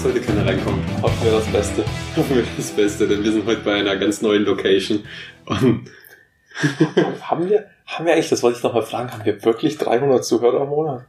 Dass heute keiner reinkommt. Hoffen wir das Beste. Hoffen wir das Beste, denn wir sind heute bei einer ganz neuen Location. Und haben wir, haben wir eigentlich, das wollte ich noch mal fragen, haben wir wirklich 300 Zuhörer im Monat?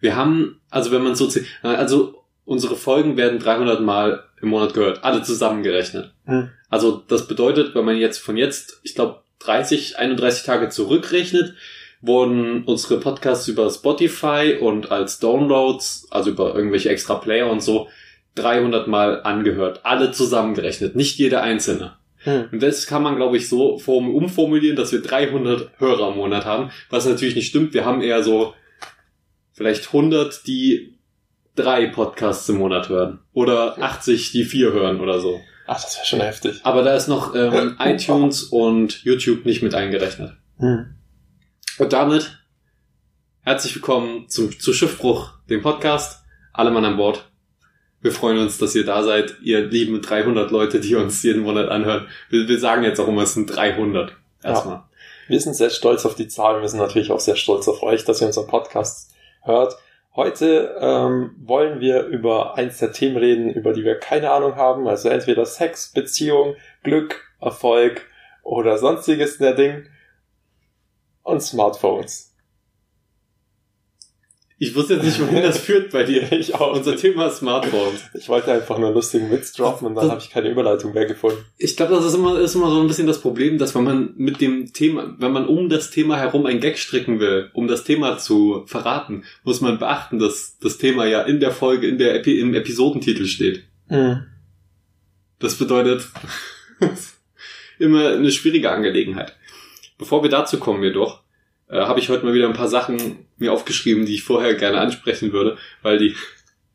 wir haben, also wenn man so zählt, also unsere Folgen werden 300 Mal im Monat gehört, alle zusammengerechnet. Hm. Also das bedeutet, wenn man jetzt von jetzt, ich glaube, 30, 31 Tage zurückrechnet, wurden unsere Podcasts über Spotify und als Downloads, also über irgendwelche extra Player und so, 300 Mal angehört. Alle zusammengerechnet, nicht jeder einzelne. Hm. Und das kann man, glaube ich, so form- umformulieren, dass wir 300 Hörer im Monat haben, was natürlich nicht stimmt. Wir haben eher so vielleicht 100, die drei Podcasts im Monat hören. Oder 80, die vier hören oder so. Ach, das wäre schon heftig. Aber da ist noch ähm, iTunes und YouTube nicht mit eingerechnet. Hm. Und damit herzlich willkommen zum, zu Schiffbruch, dem Podcast. Alle Mann an Bord. Wir freuen uns, dass ihr da seid, ihr lieben 300 Leute, die uns jeden Monat anhören. Wir, wir sagen jetzt auch immer, es sind 300. Erstmal. Wir sind sehr stolz auf die Zahl. Wir sind natürlich auch sehr stolz auf euch, dass ihr unseren Podcast hört. Heute ähm, wollen wir über eins der Themen reden, über die wir keine Ahnung haben. Also entweder Sex, Beziehung, Glück, Erfolg oder sonstiges der Ding. Und Smartphones. Ich wusste jetzt nicht, wohin das führt bei dir. Ich auch. Unser Thema ist Smartphones. Ich wollte einfach nur einen lustigen Witz droppen und dann habe ich keine Überleitung mehr gefunden. Ich glaube, das ist immer, ist immer so ein bisschen das Problem, dass wenn man mit dem Thema, wenn man um das Thema herum ein Gag stricken will, um das Thema zu verraten, muss man beachten, dass das Thema ja in der Folge, in der Epi im Episodentitel steht. Das bedeutet immer eine schwierige Angelegenheit. Bevor wir dazu kommen jedoch, äh, habe ich heute mal wieder ein paar Sachen mir aufgeschrieben, die ich vorher gerne ansprechen würde, weil die,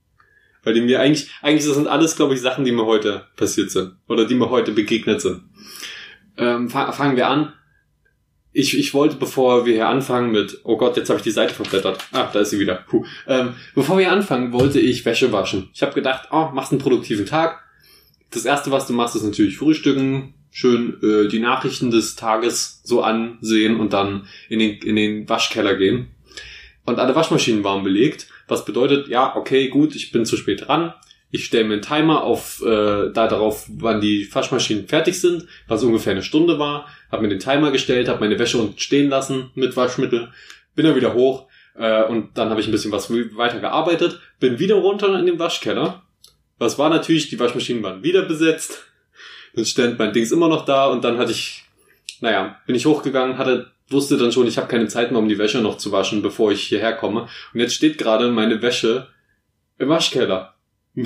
weil die mir eigentlich, eigentlich das sind alles, glaube ich, Sachen, die mir heute passiert sind oder die mir heute begegnet sind. Ähm, fa- fangen wir an. Ich, ich wollte, bevor wir hier anfangen mit, oh Gott, jetzt habe ich die Seite verblättert. Ah, da ist sie wieder. Puh. Ähm, bevor wir anfangen, wollte ich Wäsche waschen. Ich habe gedacht, oh, machst einen produktiven Tag. Das erste, was du machst, ist natürlich frühstücken, schön äh, die Nachrichten des Tages so ansehen und dann in den, in den Waschkeller gehen. Und alle Waschmaschinen waren belegt, was bedeutet, ja, okay, gut, ich bin zu spät dran. Ich stelle mir einen Timer auf, äh, da darauf, wann die Waschmaschinen fertig sind, was ungefähr eine Stunde war. Habe mir den Timer gestellt, habe meine Wäsche unten stehen lassen mit Waschmittel, bin dann wieder hoch äh, und dann habe ich ein bisschen was weiter gearbeitet, bin wieder runter in den Waschkeller. Was war natürlich, die Waschmaschinen waren wieder besetzt. Dann stand mein Dings immer noch da und dann hatte ich, naja, bin ich hochgegangen, hatte, wusste dann schon, ich habe keine Zeit mehr, um die Wäsche noch zu waschen, bevor ich hierher komme. Und jetzt steht gerade meine Wäsche im Waschkeller.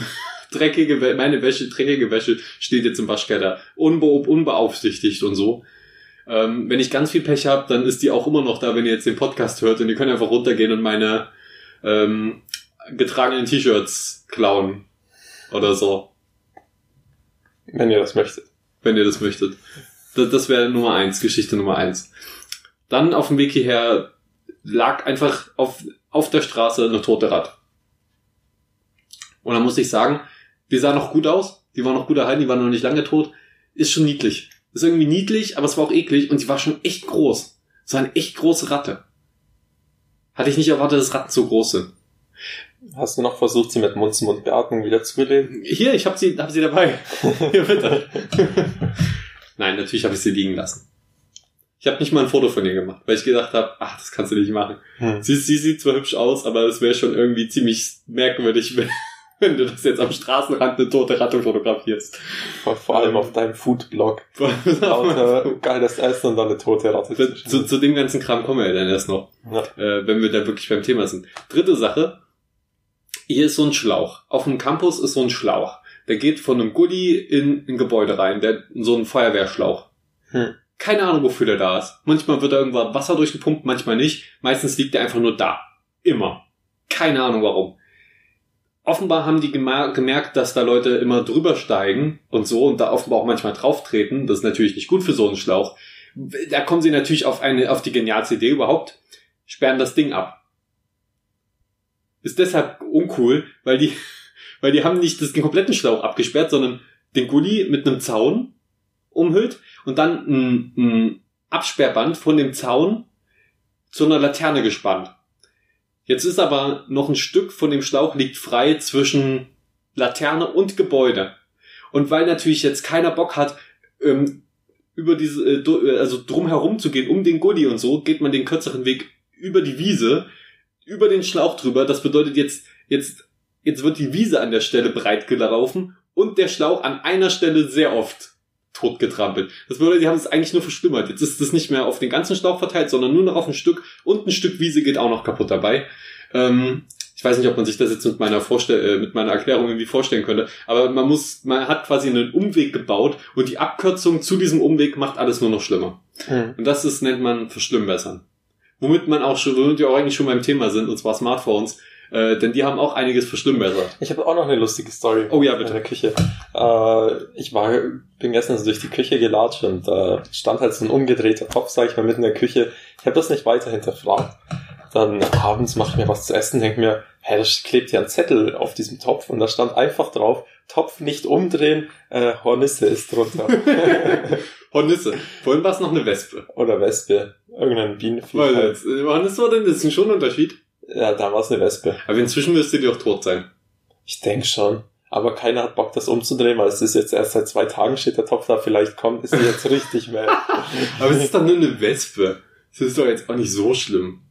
dreckige, meine Wäsche, dreckige Wäsche steht jetzt im Waschkeller. Unbe unbeaufsichtigt und so. Ähm, wenn ich ganz viel Pech habe, dann ist die auch immer noch da, wenn ihr jetzt den Podcast hört und ihr könnt einfach runtergehen und meine ähm, getragenen T-Shirts klauen. Oder so Wenn ihr das möchtet. wenn ihr das möchtet. Das, das wäre Nummer eins, Geschichte Nummer eins. Dann auf dem Weg hierher lag einfach auf, auf der Straße eine tote Rat. Und dann muss ich sagen, die sah noch gut aus, die war noch gut erhalten, die war noch nicht lange tot. Ist schon niedlich. Ist irgendwie niedlich, aber es war auch eklig und sie war schon echt groß. Es war eine echt große Ratte. Hatte ich nicht erwartet, dass Ratten so groß sind. Hast du noch versucht, sie mit Mund-zu-Mund-Beatmung wieder zu beleben? Hier, ich hab sie, hab sie dabei. Hier, bitte. Nein, natürlich habe ich sie liegen lassen. Ich habe nicht mal ein Foto von ihr gemacht, weil ich gedacht habe, ach, das kannst du nicht machen. Hm. Sie, sie sieht zwar hübsch aus, aber es wäre schon irgendwie ziemlich merkwürdig, wenn, wenn du das jetzt am Straßenrand eine tote Ratte fotografierst. Vor, vor allem auf deinem Foodblog. Lauter geiles Essen und dann eine tote Ratte. zu, zu, zu dem ganzen Kram kommen wir ja dann erst noch, Ja. äh, wenn wir da wirklich beim Thema sind. Dritte Sache. Hier ist so ein Schlauch. Auf dem Campus ist so ein Schlauch. Der geht von einem Gully in ein Gebäude rein. Der, so ein Feuerwehrschlauch. Hm. Keine Ahnung, wofür der da ist. Manchmal wird da irgendwann Wasser durchgepumpt, manchmal nicht. Meistens liegt der einfach nur da. Immer. Keine Ahnung warum. Offenbar haben die gemer- gemerkt, dass da Leute immer drüber steigen und so und da offenbar auch manchmal drauf treten. Das ist natürlich nicht gut für so einen Schlauch. Da kommen sie natürlich auf eine, auf die genialste Idee überhaupt. Sperren das Ding ab. Ist deshalb uncool, weil die, weil die haben nicht das, den kompletten Schlauch abgesperrt, sondern den Gully mit einem Zaun umhüllt und dann ein, ein Absperrband von dem Zaun zu einer Laterne gespannt. Jetzt ist aber noch ein Stück von dem Schlauch liegt frei zwischen Laterne und Gebäude. Und weil natürlich jetzt keiner Bock hat, ähm, über diese, äh, äh, also drum herum zu gehen, um den Gully und so, geht man den kürzeren Weg über die Wiese, über den Schlauch drüber. Das bedeutet jetzt, jetzt, jetzt wird die Wiese an der Stelle breit gelaufen und der Schlauch an einer Stelle sehr oft totgetrampelt. Das bedeutet, die haben es eigentlich nur verschlimmert. Jetzt ist es nicht mehr auf den ganzen Schlauch verteilt, sondern nur noch auf ein Stück und ein Stück Wiese geht auch noch kaputt dabei. Ähm, ich weiß nicht, ob man sich das jetzt mit meiner Vorstell äh, mit meiner Erklärung irgendwie vorstellen könnte, aber man muss, man hat quasi einen Umweg gebaut und die Abkürzung zu diesem Umweg macht alles nur noch schlimmer. Hm. Und das ist, nennt man Verschlimmbessern. Womit man auch schon, womit wir auch eigentlich schon beim Thema sind, und zwar Smartphones, äh, denn die haben auch einiges verschlimmbessert. Ich habe auch noch eine lustige Story. Oh ja, In bitte. der Küche. Äh, ich war, bin gestern so durch die Küche gelatscht und äh, stand halt so ein umgedrehter Topf, sag ich mal, mitten in der Küche. Ich habe das nicht weiter hinterfragt. Dann abends mache ich mir was zu essen, denke mir, hä, da klebt ja ein Zettel auf diesem Topf und da stand einfach drauf, Topf nicht umdrehen, äh, Hornisse ist drunter. Hornisse. Vorhin war es noch eine Wespe. Oder Wespe. Irgendein Bienenvieh. Weil halt. jetzt, äh, Hornisse war denn, das ist schon ein Unterschied. Ja, da war es eine Wespe. Aber inzwischen müsste die auch tot sein. Ich denk schon. Aber keiner hat Bock, das umzudrehen, weil es ist jetzt erst seit zwei Tagen steht der Topf da. Vielleicht kommt, ist die jetzt richtig mad. Aber es ist doch nur eine Wespe. Das ist doch jetzt auch nicht so schlimm.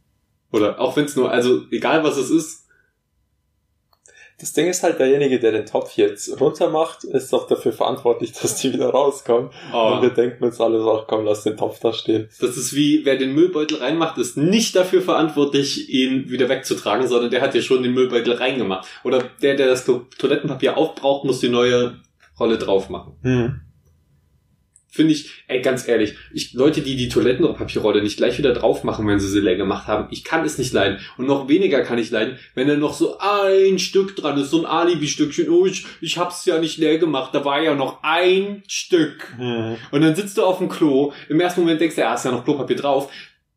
Oder auch wenn es nur, also egal was es ist, Das Ding ist halt, derjenige, der den Topf jetzt runter macht, ist doch dafür verantwortlich, dass die wieder rauskommen. oh, Und wir denken uns alle so, ach komm, lass den Topf da stehen. das ist wie, wer den Müllbeutel reinmacht, ist nicht dafür verantwortlich, ihn wieder wegzutragen, sondern der hat ja schon den Müllbeutel reingemacht. Oder der, der das To- Toilettenpapier aufbraucht, muss die neue Rolle drauf machen. Hm. Finde ich, ey, ganz ehrlich, ich, Leute, die die Toilettenpapierrolle nicht gleich wieder drauf machen, wenn sie sie leer gemacht haben, ich kann es nicht leiden. Und noch weniger kann ich leiden, wenn da noch so ein Stück dran ist, so ein Alibi-Stückchen. Oh, ich, ich hab's ja nicht leer gemacht, da war ja noch ein Stück. Hm. Und dann sitzt du auf dem Klo, im ersten Moment denkst du, ja, ist ja noch Klopapier drauf.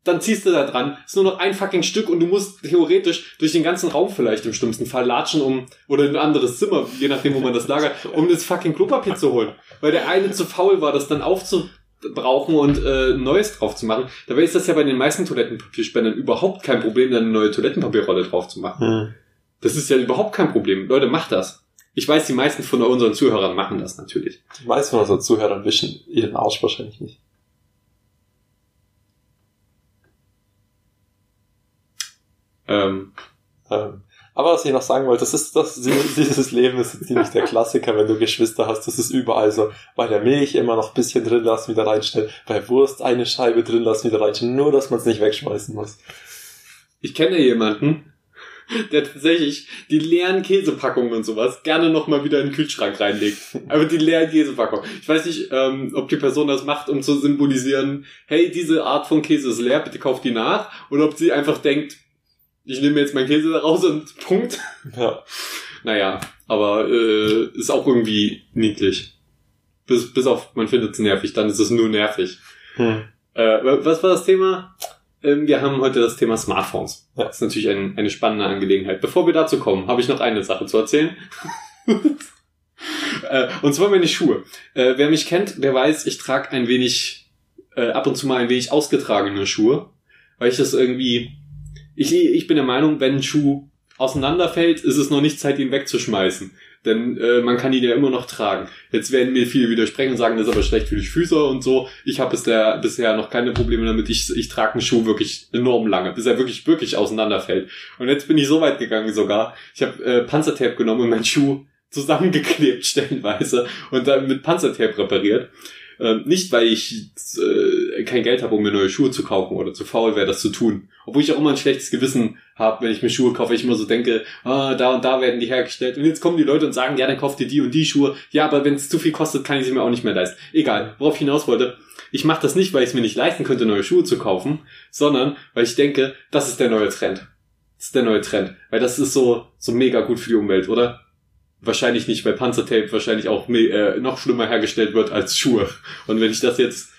Dann ziehst du da dran, ist nur noch ein fucking Stück und du musst theoretisch durch den ganzen Raum vielleicht im schlimmsten Fall latschen, um, oder in ein anderes Zimmer, je nachdem, wo man das lagert, um das fucking Klopapier zu holen. Weil der eine zu faul war, das dann aufzubrauchen und äh, ein neues drauf zu machen. Dabei ist das ja bei den meisten Toilettenpapierspendern überhaupt kein Problem, dann eine neue Toilettenpapierrolle drauf zu machen. Hm. Das ist ja überhaupt kein Problem. Leute, macht das. Ich weiß, die meisten von unseren Zuhörern machen das natürlich. Die meisten von unseren Zuhörern wischen ihren Arsch wahrscheinlich nicht. Ähm, Ähm, aber was ich noch sagen wollte, das ist das, dieses Leben ist ziemlich der Klassiker, wenn du Geschwister hast, das ist überall so. Bei der Milch immer noch ein bisschen drin lassen, wieder reinstellen. Bei Wurst eine Scheibe drin lassen, wieder reinstellen. Nur, dass man es nicht wegschmeißen muss. Ich kenne jemanden, der tatsächlich die leeren Käsepackungen und sowas gerne nochmal wieder in den Kühlschrank reinlegt. Aber die leeren Käsepackungen. Ich weiß nicht, ähm, ob die Person das macht, um zu symbolisieren, hey, diese Art von Käse ist leer, bitte kauft die nach. Oder ob sie einfach denkt, ich nehme jetzt meinen Käse raus und Punkt. Ja. Naja, aber äh, ist auch irgendwie niedlich. Bis, bis auf, man findet es nervig, dann ist es nur nervig. Hm. Äh, was war das Thema? Ähm, wir haben heute das Thema Smartphones. Ja. Das ist natürlich ein, eine spannende Angelegenheit. Bevor wir dazu kommen, habe ich noch eine Sache zu erzählen. äh, und zwar meine Schuhe. Äh, wer mich kennt, der weiß, ich trage ein wenig, äh, ab und zu mal ein wenig ausgetragene Schuhe, weil ich das irgendwie, ich, ich bin der Meinung, wenn ein Schuh auseinanderfällt, ist es noch nicht Zeit, ihn wegzuschmeißen. Denn äh, man kann ihn ja immer noch tragen. Jetzt werden mir viele widersprechen und sagen, das ist aber schlecht für die Füße und so. Ich habe bisher, bisher noch keine Probleme damit. Ich, ich trage einen Schuh wirklich enorm lange, bis er wirklich, wirklich auseinanderfällt. Und jetzt bin ich so weit gegangen sogar. Ich habe äh, Panzertape genommen und meinen Schuh zusammengeklebt stellenweise und dann mit Panzertape repariert. Ähm, nicht, weil ich äh, kein Geld habe, um mir neue Schuhe zu kaufen oder zu faul wäre, das zu tun. Obwohl ich auch immer ein schlechtes Gewissen habe, wenn ich mir Schuhe kaufe, ich immer so denke, ah, da und da werden die hergestellt. Und jetzt kommen die Leute und sagen, ja, dann kauft ihr die und die Schuhe. Ja, aber wenn es zu viel kostet, kann ich sie mir auch nicht mehr leisten. Egal, worauf ich hinaus wollte. Ich mache das nicht, weil ich es mir nicht leisten könnte, neue Schuhe zu kaufen, sondern weil ich denke, das ist der neue Trend. Das ist der neue Trend. Weil das ist so, so mega gut für die Umwelt, oder? Wahrscheinlich nicht, weil Panzertape wahrscheinlich auch äh, noch schlimmer hergestellt wird als Schuhe. Und wenn ich das jetzt,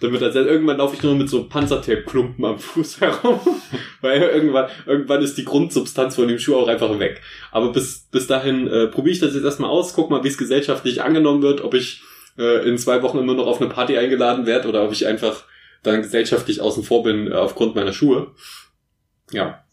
dann wird das irgendwann laufe ich nur mit so Panzertape-Klumpen am Fuß herum, weil irgendwann, irgendwann ist die Grundsubstanz von dem Schuh auch einfach weg. Aber bis, bis dahin äh, probiere ich das jetzt erstmal aus, guck mal, wie es gesellschaftlich angenommen wird, ob ich äh, in zwei Wochen immer noch auf eine Party eingeladen werde oder ob ich einfach dann gesellschaftlich außen vor bin äh, aufgrund meiner Schuhe. Ja.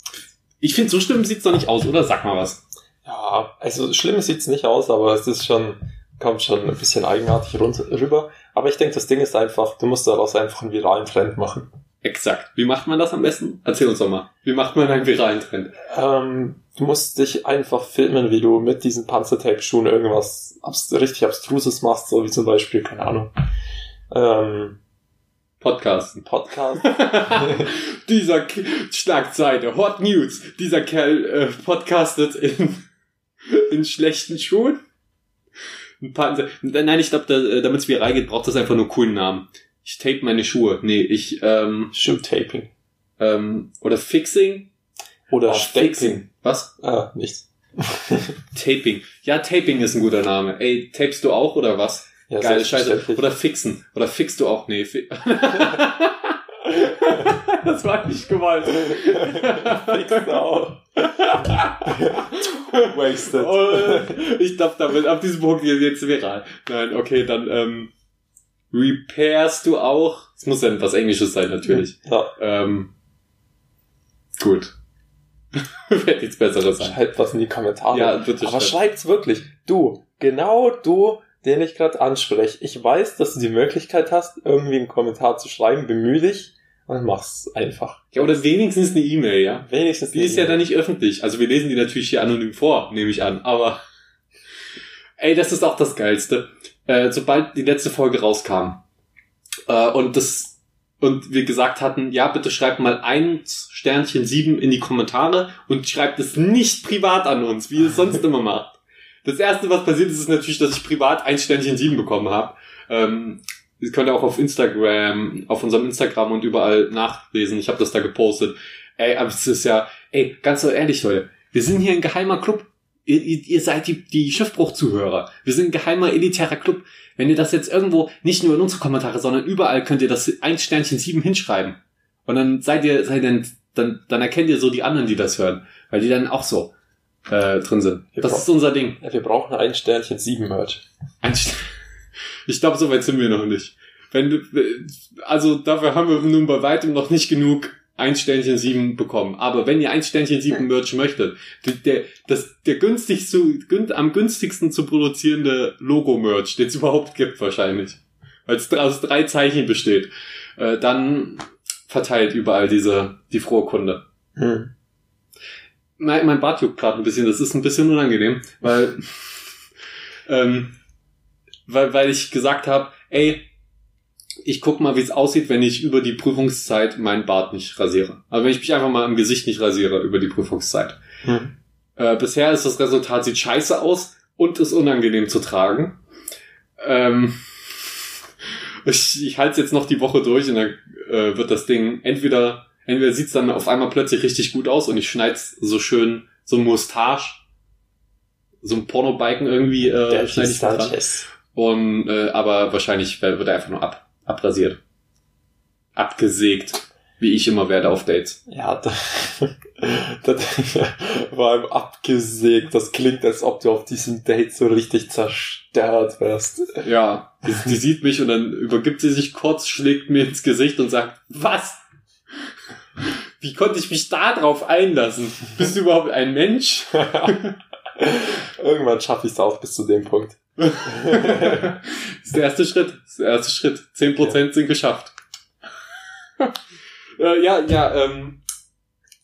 Ich finde, so schlimm sieht's doch nicht aus, oder? Sag mal was. Ja, also schlimm sieht's nicht aus, aber es ist schon, kommt schon ein bisschen eigenartig rüber. Aber ich denke, das Ding ist einfach, du musst daraus einfach einen viralen Trend machen. Exakt. Wie macht man das am besten? Erzähl uns doch mal. Wie macht man einen viralen Trend? Ähm, du musst dich einfach filmen, wie du mit diesen Panzertape-Schuhen irgendwas abs richtig Abstruses machst, so wie zum Beispiel, keine Ahnung, ähm, Podcast. Podcast. Dieser K Schlagzeile, Hot News. Dieser Kerl äh, podcastet in, in schlechten Schuhen. Ein paar, nein, ich glaube, da, äh, damit es viral geht, braucht das einfach nur einen coolen Namen. Ich tape meine Schuhe. Nee, ich, ähm, Shoe-Taping. ähm, oder Fixing. Oder Oh. Fixing. Was? Ah, nichts. Taping. Ja, Taping ist ein guter Name. Ey, tapest du auch oder was? Ja, Geile Scheiße. Oder fixen. Oder fixst du auch? Nee. Fi das war nicht gewollt. Wasted. Oh, ich glaube, damit ab diesem Punkt geht jetzt viral. Nein, okay, dann ähm, repairst du auch. Es muss ja was Englisches sein, natürlich. Ja, Ähm, gut. Wird nichts Besseres sein. schreibt was in die Kommentare. Ja, bitte Aber schreibt. schreibt's wirklich. Du, genau du, den ich gerade anspreche. Ich weiß, dass du die Möglichkeit hast, irgendwie einen Kommentar zu schreiben. Bemühe dich und mach's einfach. Ja, oder wenigstens eine E-Mail, ja. Wenigstens Die ist ja dann nicht öffentlich. Also wir lesen die natürlich hier anonym vor, nehme ich an. Aber ey, das ist auch das Geilste. Äh, sobald die letzte Folge rauskam äh, und das und wir gesagt hatten, ja, bitte schreibt mal ein Sternchen sieben in die Kommentare und schreibt es nicht privat an uns, wie ihr es sonst immer macht. Das erste, was passiert ist, ist natürlich, dass ich privat ein Sternchen sieben bekommen habe. Ähm, das könnt ihr auch auf Instagram, auf unserem Instagram und überall nachlesen. Ich habe das da gepostet. Ey, aber es ist ja, ey, ganz ehrlich, Leute, wir sind hier ein geheimer Club. Ihr, ihr, ihr seid die, die Schiffbruch-Zuhörer. Wir sind ein geheimer, elitärer Club. Wenn ihr das jetzt irgendwo, nicht nur in unsere Kommentare, sondern überall könnt ihr das ein Sternchen sieben hinschreiben. Und dann seid ihr, seid ihr, dann, dann erkennt ihr so die anderen, die das hören. Weil die dann auch so äh, drin sind. Das ist unser Ding. Ja, wir brauchen ein Sternchen sieben Merch. Ein St ich glaube, so weit sind wir noch nicht. Wenn du, also dafür haben wir nun bei weitem noch nicht genug ein Sternchen sieben bekommen. Aber wenn ihr ein Sternchen sieben Merch möchtet, der, das, der günstigste, gün, am günstigsten zu produzierende Logo-Merch, den es überhaupt gibt wahrscheinlich, weil es aus drei Zeichen besteht, äh, dann verteilt überall diese, die frohe Kunde. Hm. Mein, mein Bart juckt gerade ein bisschen, das ist ein bisschen unangenehm, weil, ähm, weil, weil ich gesagt habe, ey, ich guck mal, wie es aussieht, wenn ich über die Prüfungszeit meinen Bart nicht rasiere. Also wenn ich mich einfach mal im Gesicht nicht rasiere über die Prüfungszeit. Hm. Äh, bisher ist das Resultat, sieht scheiße aus und ist unangenehm zu tragen. Ähm, ich ich halte es jetzt noch die Woche durch und dann äh, wird das Ding entweder, entweder sieht's dann auf einmal plötzlich richtig gut aus und ich schneid's so schön, so ein Mustache, so ein Pornobiken irgendwie äh, schneide ich dran. Und äh, aber wahrscheinlich wird er einfach nur ab, abrasiert. Abgesägt. Wie ich immer werde auf Dates. Ja, da, das, vor allem abgesägt. Das klingt, als ob du auf diesem Date so richtig zerstört wirst. Ja, die, die sieht mich und dann übergibt sie sich kurz, schlägt mir ins Gesicht und sagt, was? Wie konnte ich mich da drauf einlassen? Bist du überhaupt ein Mensch? Irgendwann schaffe ich es auch bis zu dem Punkt. das ist der erste Schritt. Das ist der erste Schritt. 10% sind geschafft. äh, ja, ja, ähm,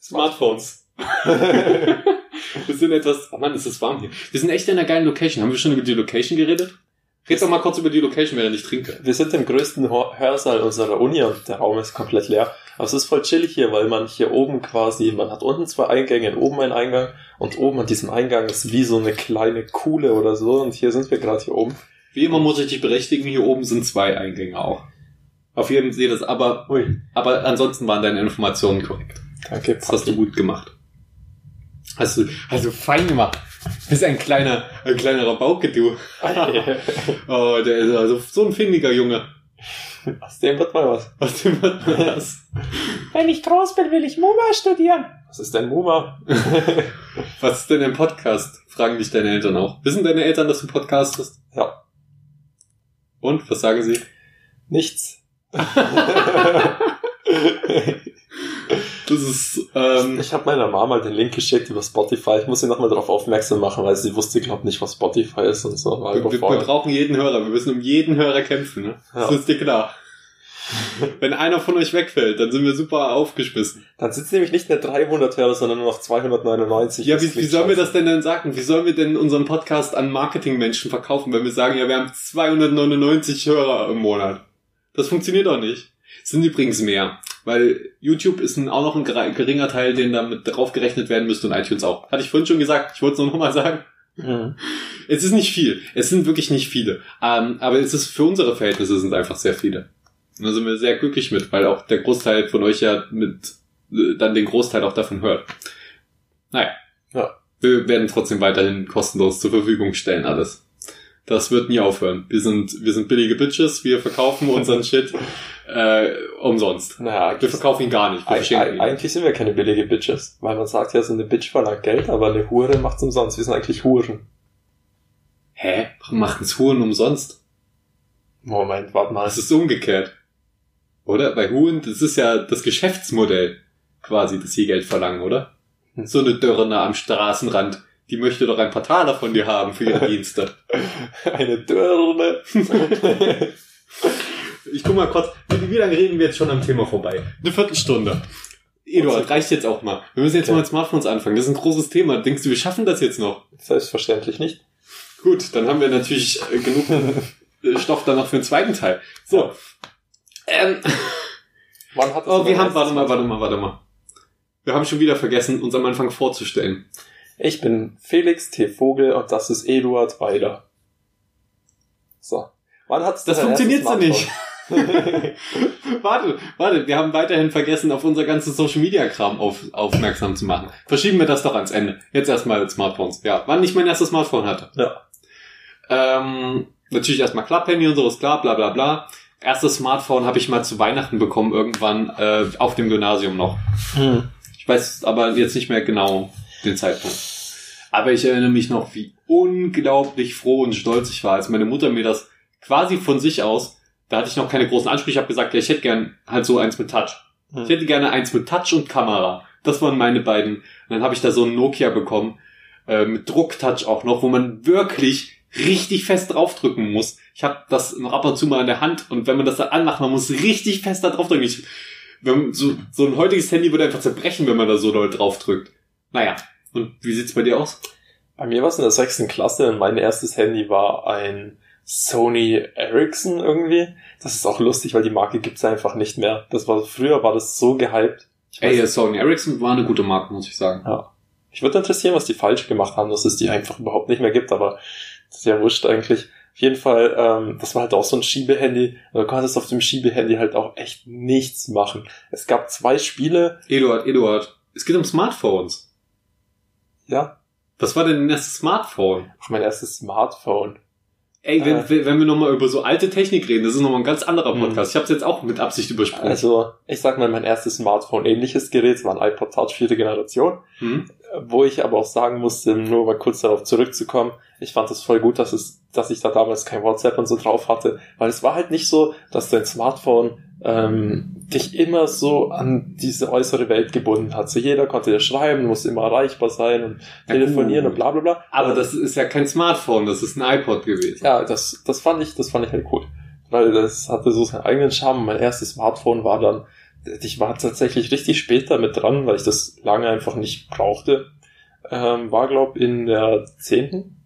Smartphones. Wir sind etwas, oh Mann, ist es warm hier. Wir sind echt in einer geilen Location. Haben wir schon über die Location geredet? Red doch mal kurz über die Location, während ich trinke. Wir sind im größten Hörsaal unserer Uni und der Raum ist komplett leer. Aber es ist voll chillig hier, weil man hier oben quasi, man hat unten zwei Eingänge, oben einen Eingang und oben an diesem Eingang ist wie so eine kleine Kuhle oder so und hier sind wir gerade hier oben. Wie immer muss ich dich berechtigen, hier oben sind zwei Eingänge auch. Auf jeden Fall das, aber, Ui, aber ansonsten waren deine Informationen korrekt. danke. Das hast du gut gemacht. Hast du, hast du fein gemacht. Bist ein kleiner, ein kleiner Rabauke, du. Oh, der ist also so ein findiger Junge. Aus dem wird mal was. Aus dem wird man das. Wenn ich groß bin, will ich MUMA studieren. Was ist denn MUMA? Was ist denn ein Podcast? Fragen dich deine Eltern auch. Wissen deine Eltern, dass du podcastest? Ja. Und, was sagen sie? Nichts. Das ist, ähm, Ich habe meiner Mama den Link geschickt über Spotify. Ich muss sie nochmal darauf aufmerksam machen, weil sie wusste, glaube nicht, was Spotify ist und so. Wir, wir, wir brauchen jeden Hörer. Wir müssen um jeden Hörer kämpfen, ne? Das Ja. ist dir klar. Wenn einer von euch wegfällt, dann sind wir super aufgeschmissen. Dann sind es nämlich nicht mehr 300 Hörer, sondern nur noch 299. Ja, Das wie, wie sollen wir das denn dann sagen? Wie sollen wir denn unseren Podcast an Marketingmenschen verkaufen, wenn wir sagen, ja, wir haben 299 Hörer im Monat? Das funktioniert doch nicht. Es sind übrigens mehr, weil YouTube ist ein, auch noch ein geringer Teil, den damit drauf gerechnet werden müsste und iTunes auch. Hatte ich vorhin schon gesagt, ich wollte es nur nochmal sagen. Mhm. Es ist nicht viel. Es sind wirklich nicht viele. Ähm, aber es ist für unsere Verhältnisse sind einfach sehr viele. Und da sind wir sehr glücklich mit, weil auch der Großteil von euch ja mit äh, dann den Großteil auch davon hört. Naja. Ja. Wir werden trotzdem weiterhin kostenlos zur Verfügung stellen, alles. Das wird nie aufhören. Wir sind, wir sind billige Bitches, wir verkaufen unseren Shit äh, umsonst. Naja, Wir verkaufen ihn gar nicht. Eig- ihn. eigentlich sind wir keine billige Bitches. Weil man sagt ja, so eine Bitch verlangt Geld, aber eine Hure macht's umsonst. Wir sind eigentlich Huren. Hä? Warum machen's Huren umsonst? Moment, warte mal. Das ist umgekehrt. Oder? Bei Huren, das ist ja das Geschäftsmodell quasi, dass sie Geld verlangen, oder? Hm. So eine Dörrner am Straßenrand, die möchte doch ein paar Taler von dir haben für ihre Dienste. Eine Dürre. Ich guck mal kurz, wie, wie lange reden wir jetzt schon am Thema vorbei? Eine Viertelstunde. Eduard, reicht jetzt auch mal. Wir müssen jetzt Okay. mal mit Smartphones anfangen. Das ist ein großes Thema. Denkst du, wir schaffen das jetzt noch? Selbstverständlich nicht. Gut, dann haben wir natürlich äh, genug äh, Stoff dann noch für den zweiten Teil. So. Ähm, Wann hat Oh, wir haben, warte mal, warte mal, warte mal. Wir haben schon wieder vergessen, uns am Anfang vorzustellen. Ich bin Felix T. Vogel und das ist Eduard Weiler. So. Wann hat's Das funktioniert so nicht. warte, warte, wir haben weiterhin vergessen, auf unser ganzes Social Media Kram auf, aufmerksam zu machen. Verschieben wir das doch ans Ende. Jetzt erstmal Smartphones. Ja, wann ich mein erstes Smartphone hatte. Ja. Ähm, natürlich erstmal Klapphandy und so, ist klar, bla bla bla. Erstes Smartphone habe ich mal zu Weihnachten bekommen, irgendwann äh, auf dem Gymnasium noch. Hm. Ich weiß aber jetzt nicht mehr genau den Zeitpunkt. Aber ich erinnere mich noch, wie unglaublich froh und stolz ich war, als meine Mutter mir das quasi von sich aus, da hatte ich noch keine großen Ansprüche, ich habe gesagt, ja, ich hätte gern halt so eins mit Touch. Hm. Ich hätte gerne eins mit Touch und Kamera. Das waren meine beiden. Und dann habe ich da so ein Nokia bekommen, äh, mit Drucktouch auch noch, wo man wirklich richtig fest draufdrücken muss. Ich habe das noch ab und zu mal in der Hand und wenn man das dann anmacht, man muss richtig fest da draufdrücken. Ich, wenn, so, so ein heutiges Handy würde einfach zerbrechen, wenn man da so doll draufdrückt. Naja, und wie sieht's bei dir aus? Bei mir war es in der sechsten Klasse und mein erstes Handy war ein Sony Ericsson irgendwie. Das ist auch lustig, weil die Marke gibt's einfach nicht mehr. Das war früher war das so gehypt. Ey, nicht. Sony Ericsson war eine gute Marke, muss ich sagen. ich würde interessieren, was die falsch gemacht haben, dass es die einfach überhaupt nicht mehr gibt, aber das ist ja wurscht eigentlich. Auf jeden Fall, ähm, das war halt auch so ein Schiebehandy. Und du konntest auf dem Schiebehandy halt auch echt nichts machen. Es gab zwei Spiele, Eduard, Eduard, es geht um Smartphones. Ja, Was war denn dein erstes Smartphone? auf mein erstes Smartphone. Ey, wenn, Äh. wenn wir nochmal über so alte Technik reden, das ist nochmal ein ganz anderer Mhm. Podcast. Ich habe es jetzt auch mit Absicht übersprungen. Also, ich sag mal, mein erstes Smartphone ähnliches Gerät, es war ein iPod Touch vierte Generation, Hm? wo ich aber auch sagen musste, nur mal kurz darauf zurückzukommen, ich fand es voll gut, dass es, dass ich da damals kein WhatsApp und so drauf hatte, weil es war halt nicht so, dass dein Smartphone ähm, dich immer so an diese äußere Welt gebunden hat. So jeder konnte dir schreiben, musste immer erreichbar sein und Ja, telefonieren gut. und bla bla bla. Aber Ähm, das ist ja kein Smartphone, das ist ein iPod gewesen. ja, das, das fand ich, das fand ich halt cool. Weil das hatte so seinen eigenen Charme. Mein erstes Smartphone war dann, ich war tatsächlich richtig spät damit dran, weil ich das lange einfach nicht brauchte. Ähm, war, glaub, in der zehnten,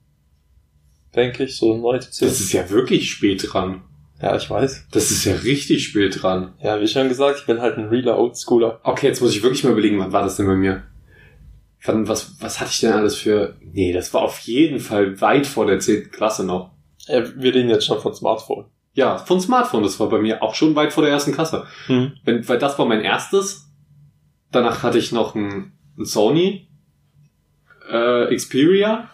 denke ich, so neunte, Das zehnte. ist ja wirklich spät dran. Ja, ich weiß. Das ist ja richtig spät dran. Ja, wie schon gesagt, ich bin halt ein realer Oldschooler. Okay, jetzt muss ich wirklich mal überlegen, wann war das denn bei mir? Wann, was, was hatte ich denn alles für... Nee, das war auf jeden Fall weit vor der 10. Klasse noch. Äh, wir reden jetzt schon von Smartphone. Ja, von Smartphone, das war bei mir auch schon weit vor der ersten Klasse. Hm. Wenn, weil das war mein erstes. Danach hatte ich noch ein, ein Sony äh, Xperia.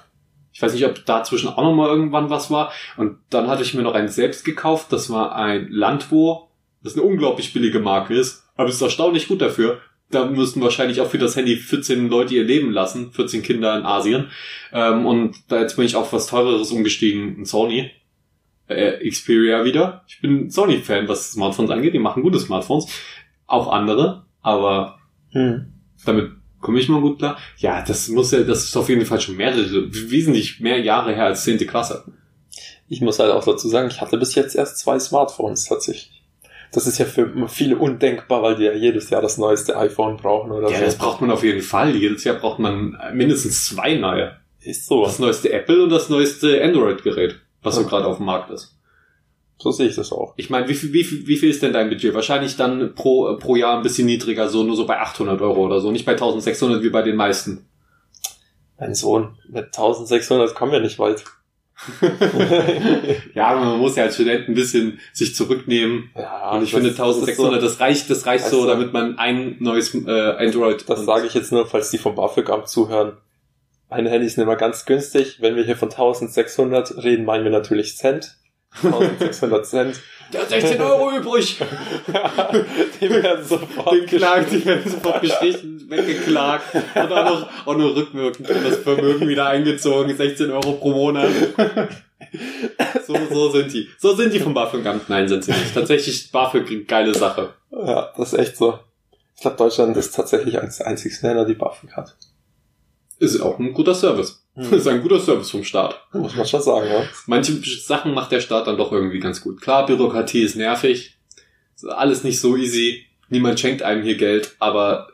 Ich weiß nicht, ob dazwischen auch noch mal irgendwann was war. Und dann hatte ich mir noch eins selbst gekauft. Das war ein Landwo, das eine unglaublich billige Marke ist. Aber es ist erstaunlich gut dafür. Da müssten wahrscheinlich auch für das Handy 14 Leute ihr Leben lassen. 14 Kinder in Asien. Ähm, und da jetzt bin ich auf was teureres umgestiegen. Ein Sony. Äh, Xperia wieder. Ich bin Sony-Fan, was Smartphones angeht. Die machen gute Smartphones. Auch andere. Aber Hm. Damit komme ich mal gut klar. Ja, das muss ja, das ist auf jeden Fall schon mehrere, wesentlich mehr Jahre her als zehnte Klasse. Ich muss halt auch dazu sagen, ich hatte bis jetzt erst zwei Smartphones tatsächlich. Das ist ja für viele undenkbar, weil die ja jedes Jahr das neueste iPhone brauchen oder Ja, so. das braucht man auf jeden Fall. Jedes Jahr braucht man mindestens zwei neue. ist so. Das neueste Apple und das neueste Android-Gerät, was so Ja. gerade auf dem Markt ist. So sehe ich das auch. Ich meine, wie viel, wie, viel, wie viel ist denn dein Budget? Wahrscheinlich dann pro, pro Jahr ein bisschen niedriger, so nur so bei 800 Euro oder so, nicht bei 1600 wie bei den meisten. Mein Sohn, mit 1600 kommen wir nicht weit. ja, aber man muss ja als Student ein bisschen sich zurücknehmen. ja, und ich finde das ist 1600, das reicht, das reicht so, damit man ein neues äh, Android. Das sage ich jetzt nur, falls die vom BAföG-Amt zuhören. Meine Handys sind immer ganz günstig. Wenn wir hier von 1600 reden, meinen wir natürlich Cent. 1600 Cent. Der hat 16 Euro übrig. Die werden sofort Den klagt, die werden sofort gestrichen, weggeklagt. Und auch noch, auch nur rückwirkend das Vermögen wieder eingezogen. 16 Euro pro Monat. So, so sind die. So sind die vom BAföG-Amt. Nein, sind sie nicht. Tatsächlich BAföG, geile Sache. Ja, das ist echt so. Ich glaube, Deutschland ist tatsächlich eines der einzigsten Länder, die BAföG hat. Ist auch ein guter Service. Hm. Ist ein guter Service vom Staat. Muss man schon sagen, ja. Manche Sachen macht der Staat dann doch irgendwie ganz gut. Klar, Bürokratie ist nervig. Ist Alles nicht so easy. Niemand schenkt einem hier Geld, aber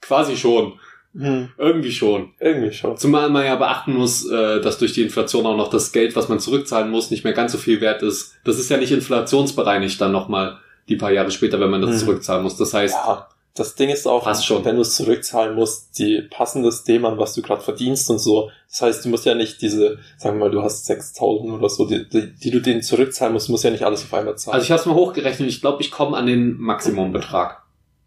quasi schon. Hm. Irgendwie schon. Irgendwie schon. Zumal man ja beachten muss, äh, dass durch die Inflation auch noch das Geld, was man zurückzahlen muss, nicht mehr ganz so viel wert ist. Das ist ja nicht inflationsbereinigt dann nochmal die paar Jahre später, wenn man das Hm. zurückzahlen muss. Das heißt, Ja, das Ding ist auch, Passt schon. wenn du es zurückzahlen musst, die passen das dem an, was du gerade verdienst und so. Das heißt, du musst ja nicht diese, sagen wir mal, du hast 6000 oder so, die, die, die du denen zurückzahlen musst, musst ja nicht alles auf einmal zahlen. also ich habe es mal hochgerechnet. Ich glaube, ich komme an den Maximumbetrag.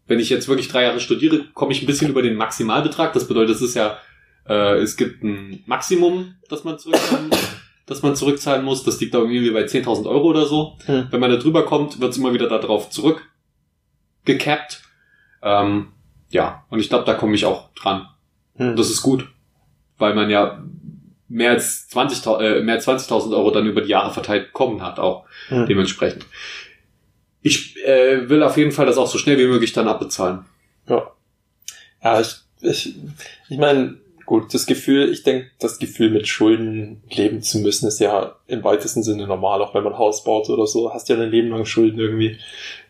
Wenn ich jetzt wirklich drei Jahre studiere, komme ich ein bisschen über den Maximalbetrag. Das bedeutet, es ist ja, äh, es gibt ein Maximum, das man zurückzahlen, das man zurückzahlen muss. Das liegt da irgendwie bei 10.000 Euro oder so. Hm. Wenn man da drüber kommt, wird es immer wieder darauf zurückgekappt. Ähm, ja, und ich glaube, da komme ich auch dran. Hm. Das ist gut, weil man ja mehr als 20.000 äh, mehr als 20.000 Euro dann über die Jahre verteilt bekommen hat, auch Hm. dementsprechend. Ich äh, will auf jeden Fall das auch so schnell wie möglich dann abbezahlen. Ja, ich, ich, ich meine, gut, das Gefühl, ich denke, das Gefühl mit Schulden leben zu müssen, ist ja im weitesten Sinne normal, auch wenn man Haus baut oder so, hast ja dein Leben lang Schulden irgendwie.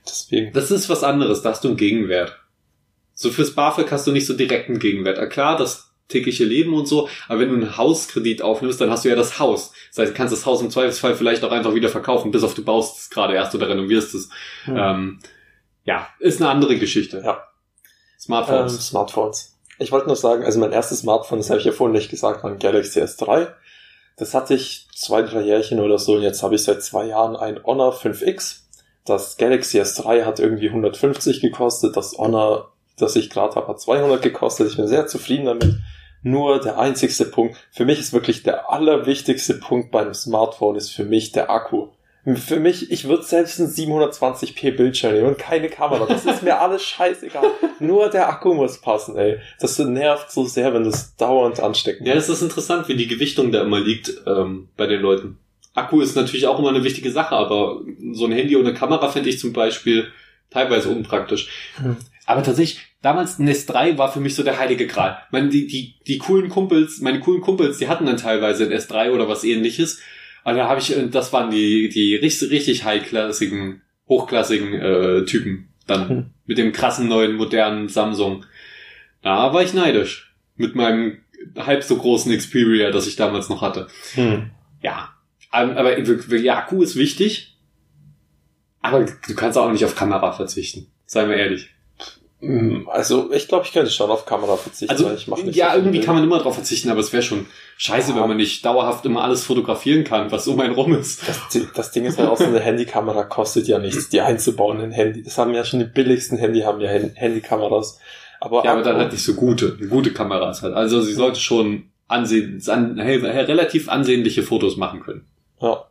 Deswegen. Das ist was anderes, da hast du einen Gegenwert. So fürs BAföG hast du nicht so direkt einen Gegenwert. Ah, Klar, das tägliche Leben und so, aber wenn du einen Hauskredit aufnimmst, dann hast du ja das Haus. Das heißt, du kannst das Haus im Zweifelsfall vielleicht auch einfach wieder verkaufen, bis auf du baust es gerade erst oder renovierst es. Hm. Ähm, ja, ist eine andere Geschichte. Ja. Smartphones. Ähm, Smartphones. Ich wollte nur sagen, also mein erstes Smartphone, das habe ich ja vorhin nicht gesagt, war ein Galaxy S3. Das hatte ich zwei, drei Jährchen oder so und jetzt habe ich seit zwei Jahren ein Honor 5X. Das Galaxy S3 hat irgendwie 150 gekostet, das Honor, das ich gerade habe, hat 200 gekostet. Ich bin sehr zufrieden damit. Nur der einzigste Punkt, für mich ist wirklich der allerwichtigste Punkt beim Smartphone ist für mich der Akku. Für mich, ich würde selbst einen 720p Bildschirm nehmen und keine Kamera. Das ist mir alles scheißegal. Nur der Akku muss passen, ey. Das nervt so sehr, wenn du es dauernd anstecken Ja, es ist interessant, wie die Gewichtung da immer liegt ähm, bei den Leuten. Akku ist natürlich auch immer eine wichtige Sache, aber so ein Handy ohne Kamera finde ich zum Beispiel teilweise unpraktisch. Hm. Aber tatsächlich, damals ein S3 war für mich so der heilige Gral. Meine, die, die, die coolen Kumpels, meine coolen Kumpels, die hatten dann teilweise ein S3 oder was ähnliches. Und da habe ich, äh, das waren die, die richtig, richtig high-klassigen, hochklassigen äh, Typen dann. Hm. Mit dem krassen neuen, modernen Samsung. Da war ich neidisch. Mit meinem halb so großen Xperia, das ich damals noch hatte. Hm. Ja. Aber ja, Akku ist wichtig. Aber du kannst auch nicht auf Kamera verzichten. Seien wir ehrlich. Hm, Also, ich glaube, ich könnte schon auf Kamera verzichten. Also, weil ich mach nicht ja, so irgendwie Bild. kann man immer drauf verzichten, aber es wäre schon scheiße, Ja. wenn man nicht dauerhaft immer alles fotografieren kann, was um einen rum ist. Das, das Ding ist halt auch so eine Handykamera kostet ja nichts, die einzubauen in Handy. Das haben ja schon die billigsten Handy, haben ja Hand- Handykameras. Aber, Ja, aber dann halt nicht so gute, gute Kameras halt. Also sie sollte schon ansehen, an, hey, relativ ansehnliche Fotos machen können. Ja.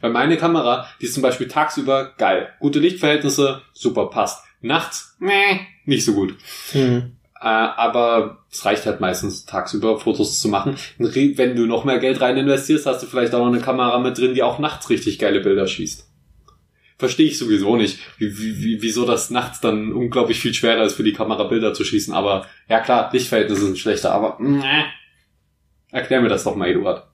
Weil meine Kamera, die ist zum Beispiel tagsüber geil. Gute Lichtverhältnisse, super, passt. Nachts, nee, nicht so gut. Hm. Äh, aber es reicht halt meistens tagsüber Fotos zu machen. Wenn du noch mehr Geld rein investierst, hast du vielleicht auch noch eine Kamera mit drin, die auch nachts richtig geile Bilder schießt. verstehe ich sowieso nicht, wie, wie, wieso das nachts dann unglaublich viel schwerer ist für die Kamera Bilder zu schießen. Aber ja klar, Lichtverhältnisse sind schlechter, aber äh, erklär mir das doch mal, Eduard.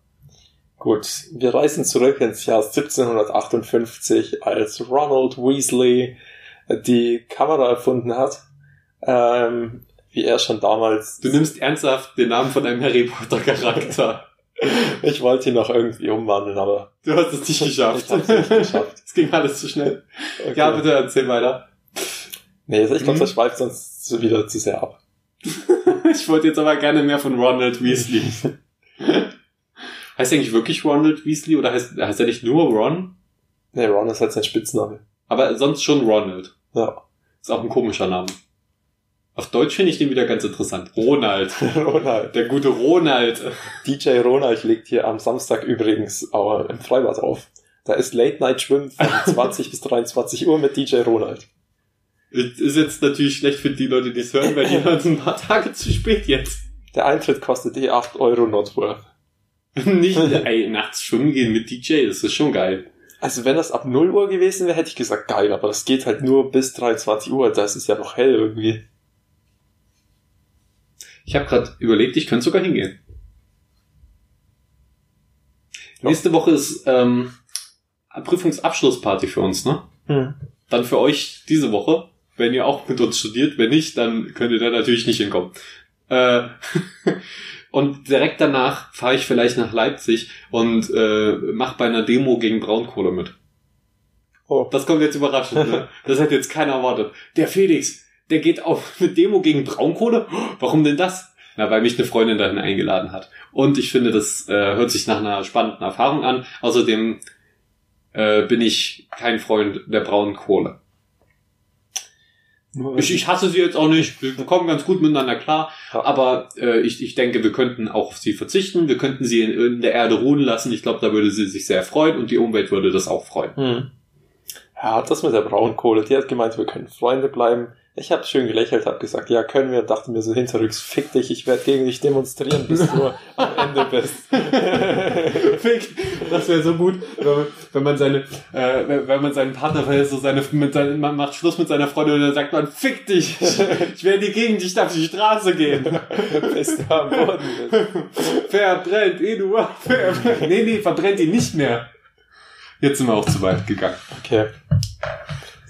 Gut, wir reisen zurück ins Jahr 1758, als Ronald Weasley die Kamera erfunden hat. Ähm, wie er schon damals. Du nimmst ernsthaft den Namen von einem Harry Potter Charakter. ich wollte ihn noch irgendwie umwandeln, aber. Du hast es nicht geschafft. Ich hab's nicht geschafft. Es ging alles zu schnell. Okay. Ja, bitte erzähl weiter. Nee, ich glaube, mhm. das schweift sonst wieder zu sehr ab. ich wollte jetzt aber gerne mehr von Ronald Weasley. heißt er eigentlich wirklich Ronald Weasley oder heißt, heißt er nicht nur Ron? Nee, Ron ist halt sein Spitzname. Aber sonst schon Ronald. Ja. Ist auch ein komischer Name. Auf Deutsch finde ich den wieder ganz interessant. Ronald. Ronald. Der gute Ronald. DJ Ronald legt hier am Samstag übrigens auch im Freibad auf. Da ist Late Night Schwimmen von 20 bis 23 Uhr mit DJ Ronald. Ist jetzt natürlich schlecht für die Leute, die es hören, weil die hören ein paar Tage zu spät jetzt. Der Eintritt kostet eh 8 Euro not worth. Nicht, ey, nachts schwimmen gehen mit DJ, das ist schon geil. Also wenn das ab 0 Uhr gewesen wäre, hätte ich gesagt geil, aber das geht halt nur bis 23 Uhr, da ist es ja noch hell irgendwie. Ich habe gerade überlegt, ich könnte sogar hingehen. Ja. Nächste Woche ist ähm, Prüfungsabschlussparty für uns, ne? Hm. Dann für euch diese Woche, wenn ihr auch mit uns studiert. Wenn nicht, dann könnt ihr da natürlich nicht hinkommen. Äh, und direkt danach fahre ich vielleicht nach Leipzig und äh, mache bei einer Demo gegen Braunkohle mit. Oh. Das kommt jetzt überraschend. Ne? Das hätte jetzt keiner erwartet. Der Felix, der geht auf eine Demo gegen Braunkohle. Warum denn das? Na, weil mich eine Freundin dahin eingeladen hat. Und ich finde, das äh, hört sich nach einer spannenden Erfahrung an. Außerdem äh, bin ich kein Freund der braunen Kohle. Ich, ich hasse sie jetzt auch nicht. Wir kommen ganz gut miteinander klar. Aber äh, ich, ich denke, wir könnten auch auf sie verzichten. Wir könnten sie in, in der Erde ruhen lassen. Ich glaube, da würde sie sich sehr freuen und die Umwelt würde das auch freuen. Hm. Ja, das mit der Braunkohle, die hat gemeint, wir können Freunde bleiben. Ich habe schön gelächelt, habe gesagt, ja, können wir, dachte mir so hinterrücks, fick dich, ich werde gegen dich demonstrieren, bis du am Ende bist. fick, das wäre so gut, wenn man seine, äh, wenn man seinen Partner verlässt, so seine, mit seinen, man macht Schluss mit seiner Freundin und dann sagt man, fick dich, ich werde gegen dich auf die Straße gehen. bis du am Boden bist. Verbrennt, Eduard, verbrennt. Nee, nee, verbrennt ihn nicht mehr. Jetzt sind wir auch zu weit gegangen. Okay.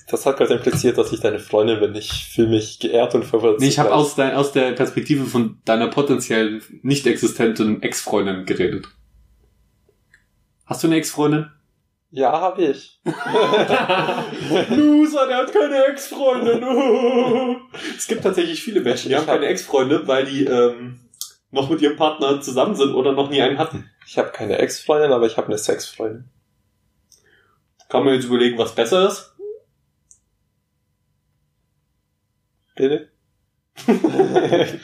Das hat gerade impliziert, dass ich deine Freundin bin. Ich fühle mich geehrt und verwirrt. Nee, ich habe aus, dein, aus der Perspektive von deiner potenziellen nicht existenten Ex-Freundin geredet. Hast du eine Ex-Freundin? Ja, habe ich. Loser, der hat keine Ex-Freundin. es gibt tatsächlich viele Menschen, die haben keine Ex-Freunde, weil die ähm, noch mit ihrem Partner zusammen sind oder noch nie einen hatten. Ich habe keine Ex-Freundin, aber ich habe eine Sex-Freundin. Kann man jetzt überlegen, was besser ist? Bitte?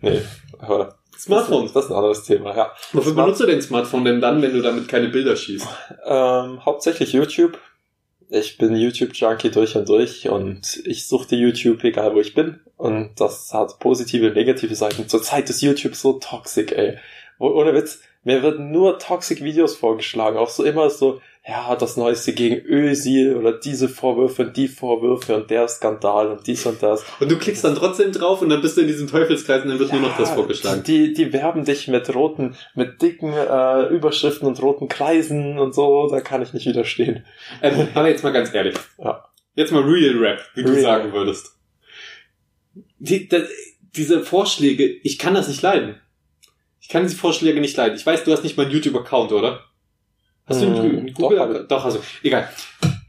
nee, aber Smartphones. Das ist ein anderes Thema, ja. Wofür Smart benutzt du dein Smartphone denn dann, wenn du damit keine Bilder schießt? Ähm, hauptsächlich YouTube. Ich bin YouTube-Junkie durch und durch und ich suchte YouTube, egal wo ich bin. Und das hat positive und negative Seiten. Zurzeit ist YouTube so toxic, ey. Ohne Witz, mir werden nur toxic Videos vorgeschlagen. Auch so immer so, ja, das Neueste gegen Ösil oder diese Vorwürfe und die Vorwürfe und der Skandal und dies und das. Und du klickst dann trotzdem drauf und dann bist du in diesem Teufelskreis und dann wird ja, nur noch das vorgeschlagen. Die, die werben dich mit roten, mit dicken äh, Überschriften und roten Kreisen und so, da kann ich nicht widerstehen. Ähm, aber jetzt mal ganz ehrlich. Ja. Jetzt mal Real Rap, wie Real. du sagen würdest. Die, die, diese Vorschläge, ich kann das nicht leiden. Ich kann diese Vorschläge nicht leiden. Ich weiß, du hast nicht mal einen YouTube-Account, oder? Hast hm, du einen Google? Doch, doch also egal.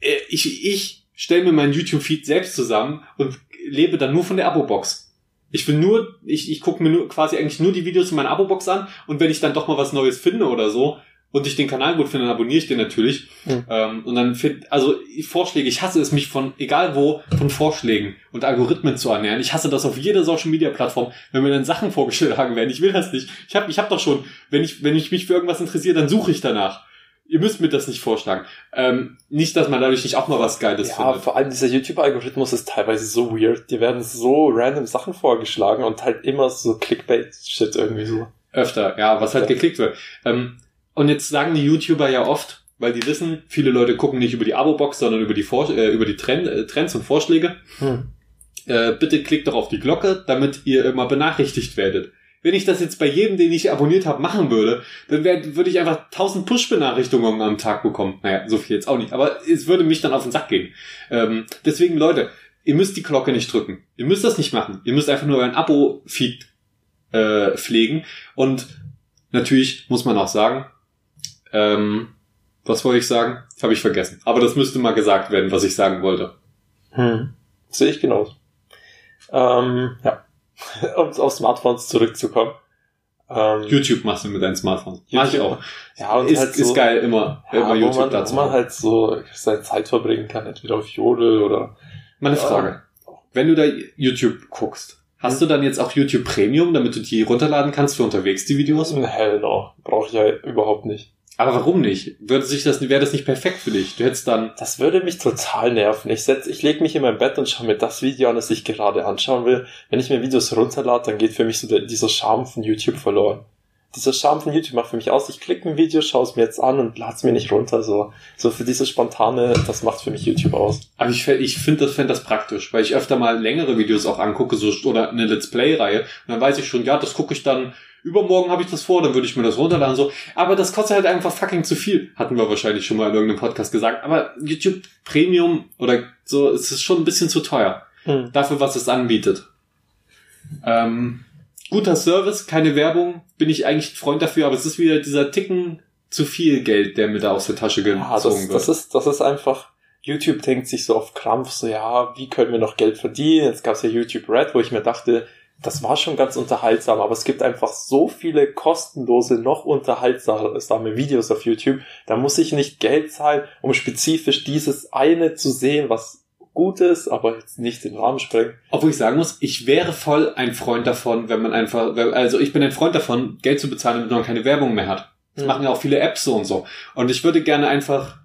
Äh, ich, ich stelle mir meinen YouTube-Feed selbst zusammen und lebe dann nur von der Abo-Box. Ich will nur, ich, ich gucke mir nur quasi eigentlich nur die Videos in meiner Abo-Box an und wenn ich dann doch mal was Neues finde oder so und ich den Kanal gut finde, dann abonniere ich den natürlich. Mhm. Ähm, und dann finde, also Vorschläge, ich hasse es mich von, egal wo, von Vorschlägen und Algorithmen zu ernähren. Ich hasse das auf jeder Social Media Plattform, wenn mir dann Sachen vorgeschlagen werden. Ich will das nicht. Ich habe ich hab doch schon, wenn ich, wenn ich mich für irgendwas interessiere, dann suche ich danach. Ihr müsst mir das nicht vorschlagen. Ähm, nicht, dass man dadurch nicht auch mal was Geiles ja, findet. Ja, vor allem dieser YouTube-Algorithmus ist teilweise so weird. Die werden so random Sachen vorgeschlagen und halt immer so Clickbait-Shit irgendwie so. Öfter, ja, was halt ja. geklickt wird. Ähm, und jetzt sagen die YouTuber ja oft, weil die wissen, viele Leute gucken nicht über die Abo-Box, sondern über die, Vor äh, über die Trend, äh, Trends und Vorschläge. Hm. Äh, bitte klickt doch auf die Glocke, damit ihr immer benachrichtigt werdet. Wenn ich das jetzt bei jedem, den ich abonniert habe, machen würde, dann würde ich einfach 1000 Push-Benachrichtigungen am Tag bekommen. Naja, so viel jetzt auch nicht, aber es würde mich dann auf den Sack gehen. Ähm, deswegen, Leute, ihr müsst die Glocke nicht drücken. Ihr müsst das nicht machen. Ihr müsst einfach nur ein Abo-Feed äh, pflegen. Und natürlich muss man auch sagen, ähm, was wollte ich sagen? Habe ich vergessen. Aber das müsste mal gesagt werden, was ich sagen wollte. Hm. Sehe ich genauso. Ähm, ja. um auf Smartphones zurückzukommen. Ähm, YouTube machst du mit deinem Smartphone. Mach ich auch. Ja, und ist, halt so, ist geil, immer, ja, immer YouTube man, dazu. Wo man halt so seine Zeit verbringen kann, entweder auf Jodel oder. Meine ja. Frage. Wenn du da YouTube guckst, hast hm. du dann jetzt auch YouTube Premium, damit du die runterladen kannst für unterwegs, die Videos? Hell no. Brauche ich ja überhaupt nicht. Aber warum nicht? Würde sich das, wäre das nicht perfekt für dich? Du hättest dann. Das würde mich total nerven. Ich setz, ich lege mich in mein Bett und schaue mir das Video an, das ich gerade anschauen will. Wenn ich mir Videos runterlade, dann geht für mich so der, dieser Charme von YouTube verloren. Dieser Charme von YouTube macht für mich aus, ich klicke ein Video, schaue es mir jetzt an und lade es mir nicht runter. So, so für dieses spontane, das macht für mich YouTube aus. Aber ich, ich finde das, find das praktisch, weil ich öfter mal längere Videos auch angucke, so, oder eine Let's Play-Reihe. Und dann weiß ich schon, ja, das gucke ich dann übermorgen habe ich das vor, dann würde ich mir das runterladen so. Aber das kostet halt einfach fucking zu viel. Hatten wir wahrscheinlich schon mal in irgendeinem Podcast gesagt. Aber YouTube Premium oder so, es ist schon ein bisschen zu teuer. Hm. Dafür, was es anbietet. Ähm, guter Service, keine Werbung, bin ich eigentlich Freund dafür, aber es ist wieder dieser Ticken zu viel Geld, der mir da aus der Tasche gezogen ja, das, wird. Das ist, das ist einfach, YouTube denkt sich so auf Krampf, so ja, wie können wir noch Geld verdienen? Jetzt gab es ja YouTube Red, wo ich mir dachte, das war schon ganz unterhaltsam, aber es gibt einfach so viele kostenlose, noch unterhaltsame Videos auf YouTube. Da muss ich nicht Geld zahlen, um spezifisch dieses eine zu sehen, was gut ist, aber jetzt nicht den Rahmen sprengt. Obwohl ich sagen muss, ich wäre voll ein Freund davon, wenn man einfach, also ich bin ein Freund davon, Geld zu bezahlen, damit man keine Werbung mehr hat. Das hm. machen ja auch viele Apps so und so. Und ich würde gerne einfach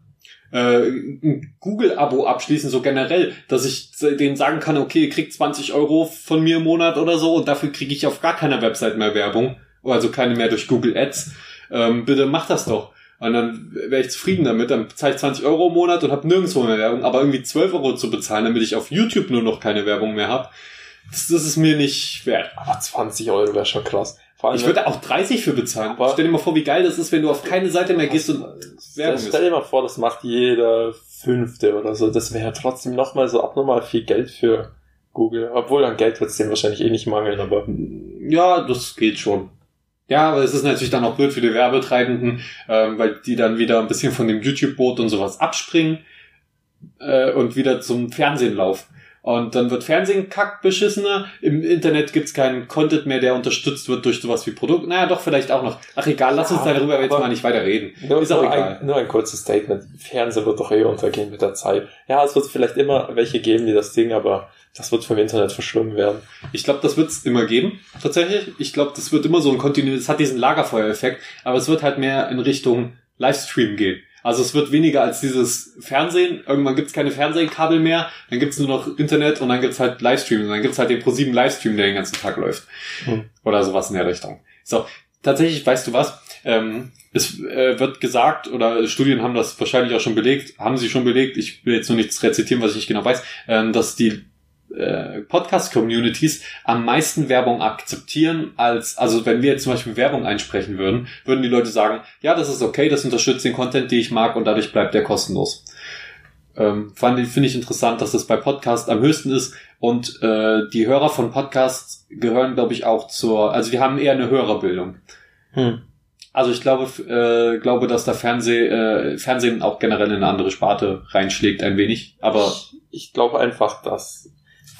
äh, ein Google-Abo abschließen, so generell, dass ich denen sagen kann, okay, ihr kriegt 20 Euro von mir im Monat oder so und dafür kriege ich auf gar keiner Website mehr Werbung, also keine mehr durch Google Ads. Ähm, bitte macht das doch. Und dann wäre ich zufrieden damit, dann zahle ich 20 Euro im Monat und habe nirgendwo mehr Werbung, aber irgendwie 12 Euro zu bezahlen, damit ich auf YouTube nur noch keine Werbung mehr habe, das, das ist mir nicht wert. Aber 20 Euro wäre schon krass ich würde auch 30 für bezahlen. Stell dir mal vor, wie geil das ist, wenn du auf keine Seite mehr gehst und Werbung Stell dir mal vor, das macht jeder Fünfte oder so. Das wäre ja trotzdem nochmal so abnormal viel Geld für Google. Obwohl an Geld wird es dem wahrscheinlich eh nicht mangeln, aber. Ja, das geht schon. Ja, aber es ist natürlich dann auch blöd für die Werbetreibenden, ähm, weil die dann wieder ein bisschen von dem YouTube-Boot und sowas abspringen äh, und wieder zum Fernsehen laufen. Und dann wird Fernsehen kack beschissener. Im Internet gibt's keinen Content mehr, der unterstützt wird durch sowas wie Produkt. Naja, doch, vielleicht auch noch. Ach egal, lass uns darüber jetzt mal nicht weiter reden. Nur, Ist auch nur egal. Ein, nur ein kurzes Statement. Fernsehen wird doch eh untergehen mit der Zeit. Ja, es wird vielleicht immer welche geben, die das Ding, aber das wird vom Internet verschlungen werden. Ich glaube, das wird's immer geben, tatsächlich. Ich glaube, das wird immer so ein Kontinuum, es hat diesen Lagerfeuereffekt, aber es wird halt mehr in Richtung Livestream gehen. Also es wird weniger als dieses Fernsehen. Irgendwann gibt's keine Fernsehkabel mehr, dann gibt's nur noch Internet und dann gibt's halt Livestream. Und dann gibt's halt den Pro7 Livestream, der den ganzen Tag läuft. Hm. Oder sowas in der Richtung. So, tatsächlich, weißt du was? Ähm, es äh, wird gesagt, oder Studien haben das wahrscheinlich auch schon belegt, haben sie schon belegt, ich will jetzt nur nichts rezitieren, was ich nicht genau weiß, ähm, dass die äh, Podcast-Communities am meisten Werbung akzeptieren als, also wenn wir jetzt zum Beispiel Werbung einsprechen würden, würden die Leute sagen, ja, das ist okay, das unterstützt den Content, den ich mag und dadurch bleibt der kostenlos. Ähm, Finde ich interessant, dass das bei Podcast am höchsten ist und äh, die Hörer von Podcasts gehören, glaube ich, auch zur, also die haben eher eine Hörerbildung. Hm. Also ich glaube, äh, glaube, dass der Fernseh, äh, Fernsehen auch generell in eine andere Sparte reinschlägt ein wenig. Aber ich, ich glaube einfach, dass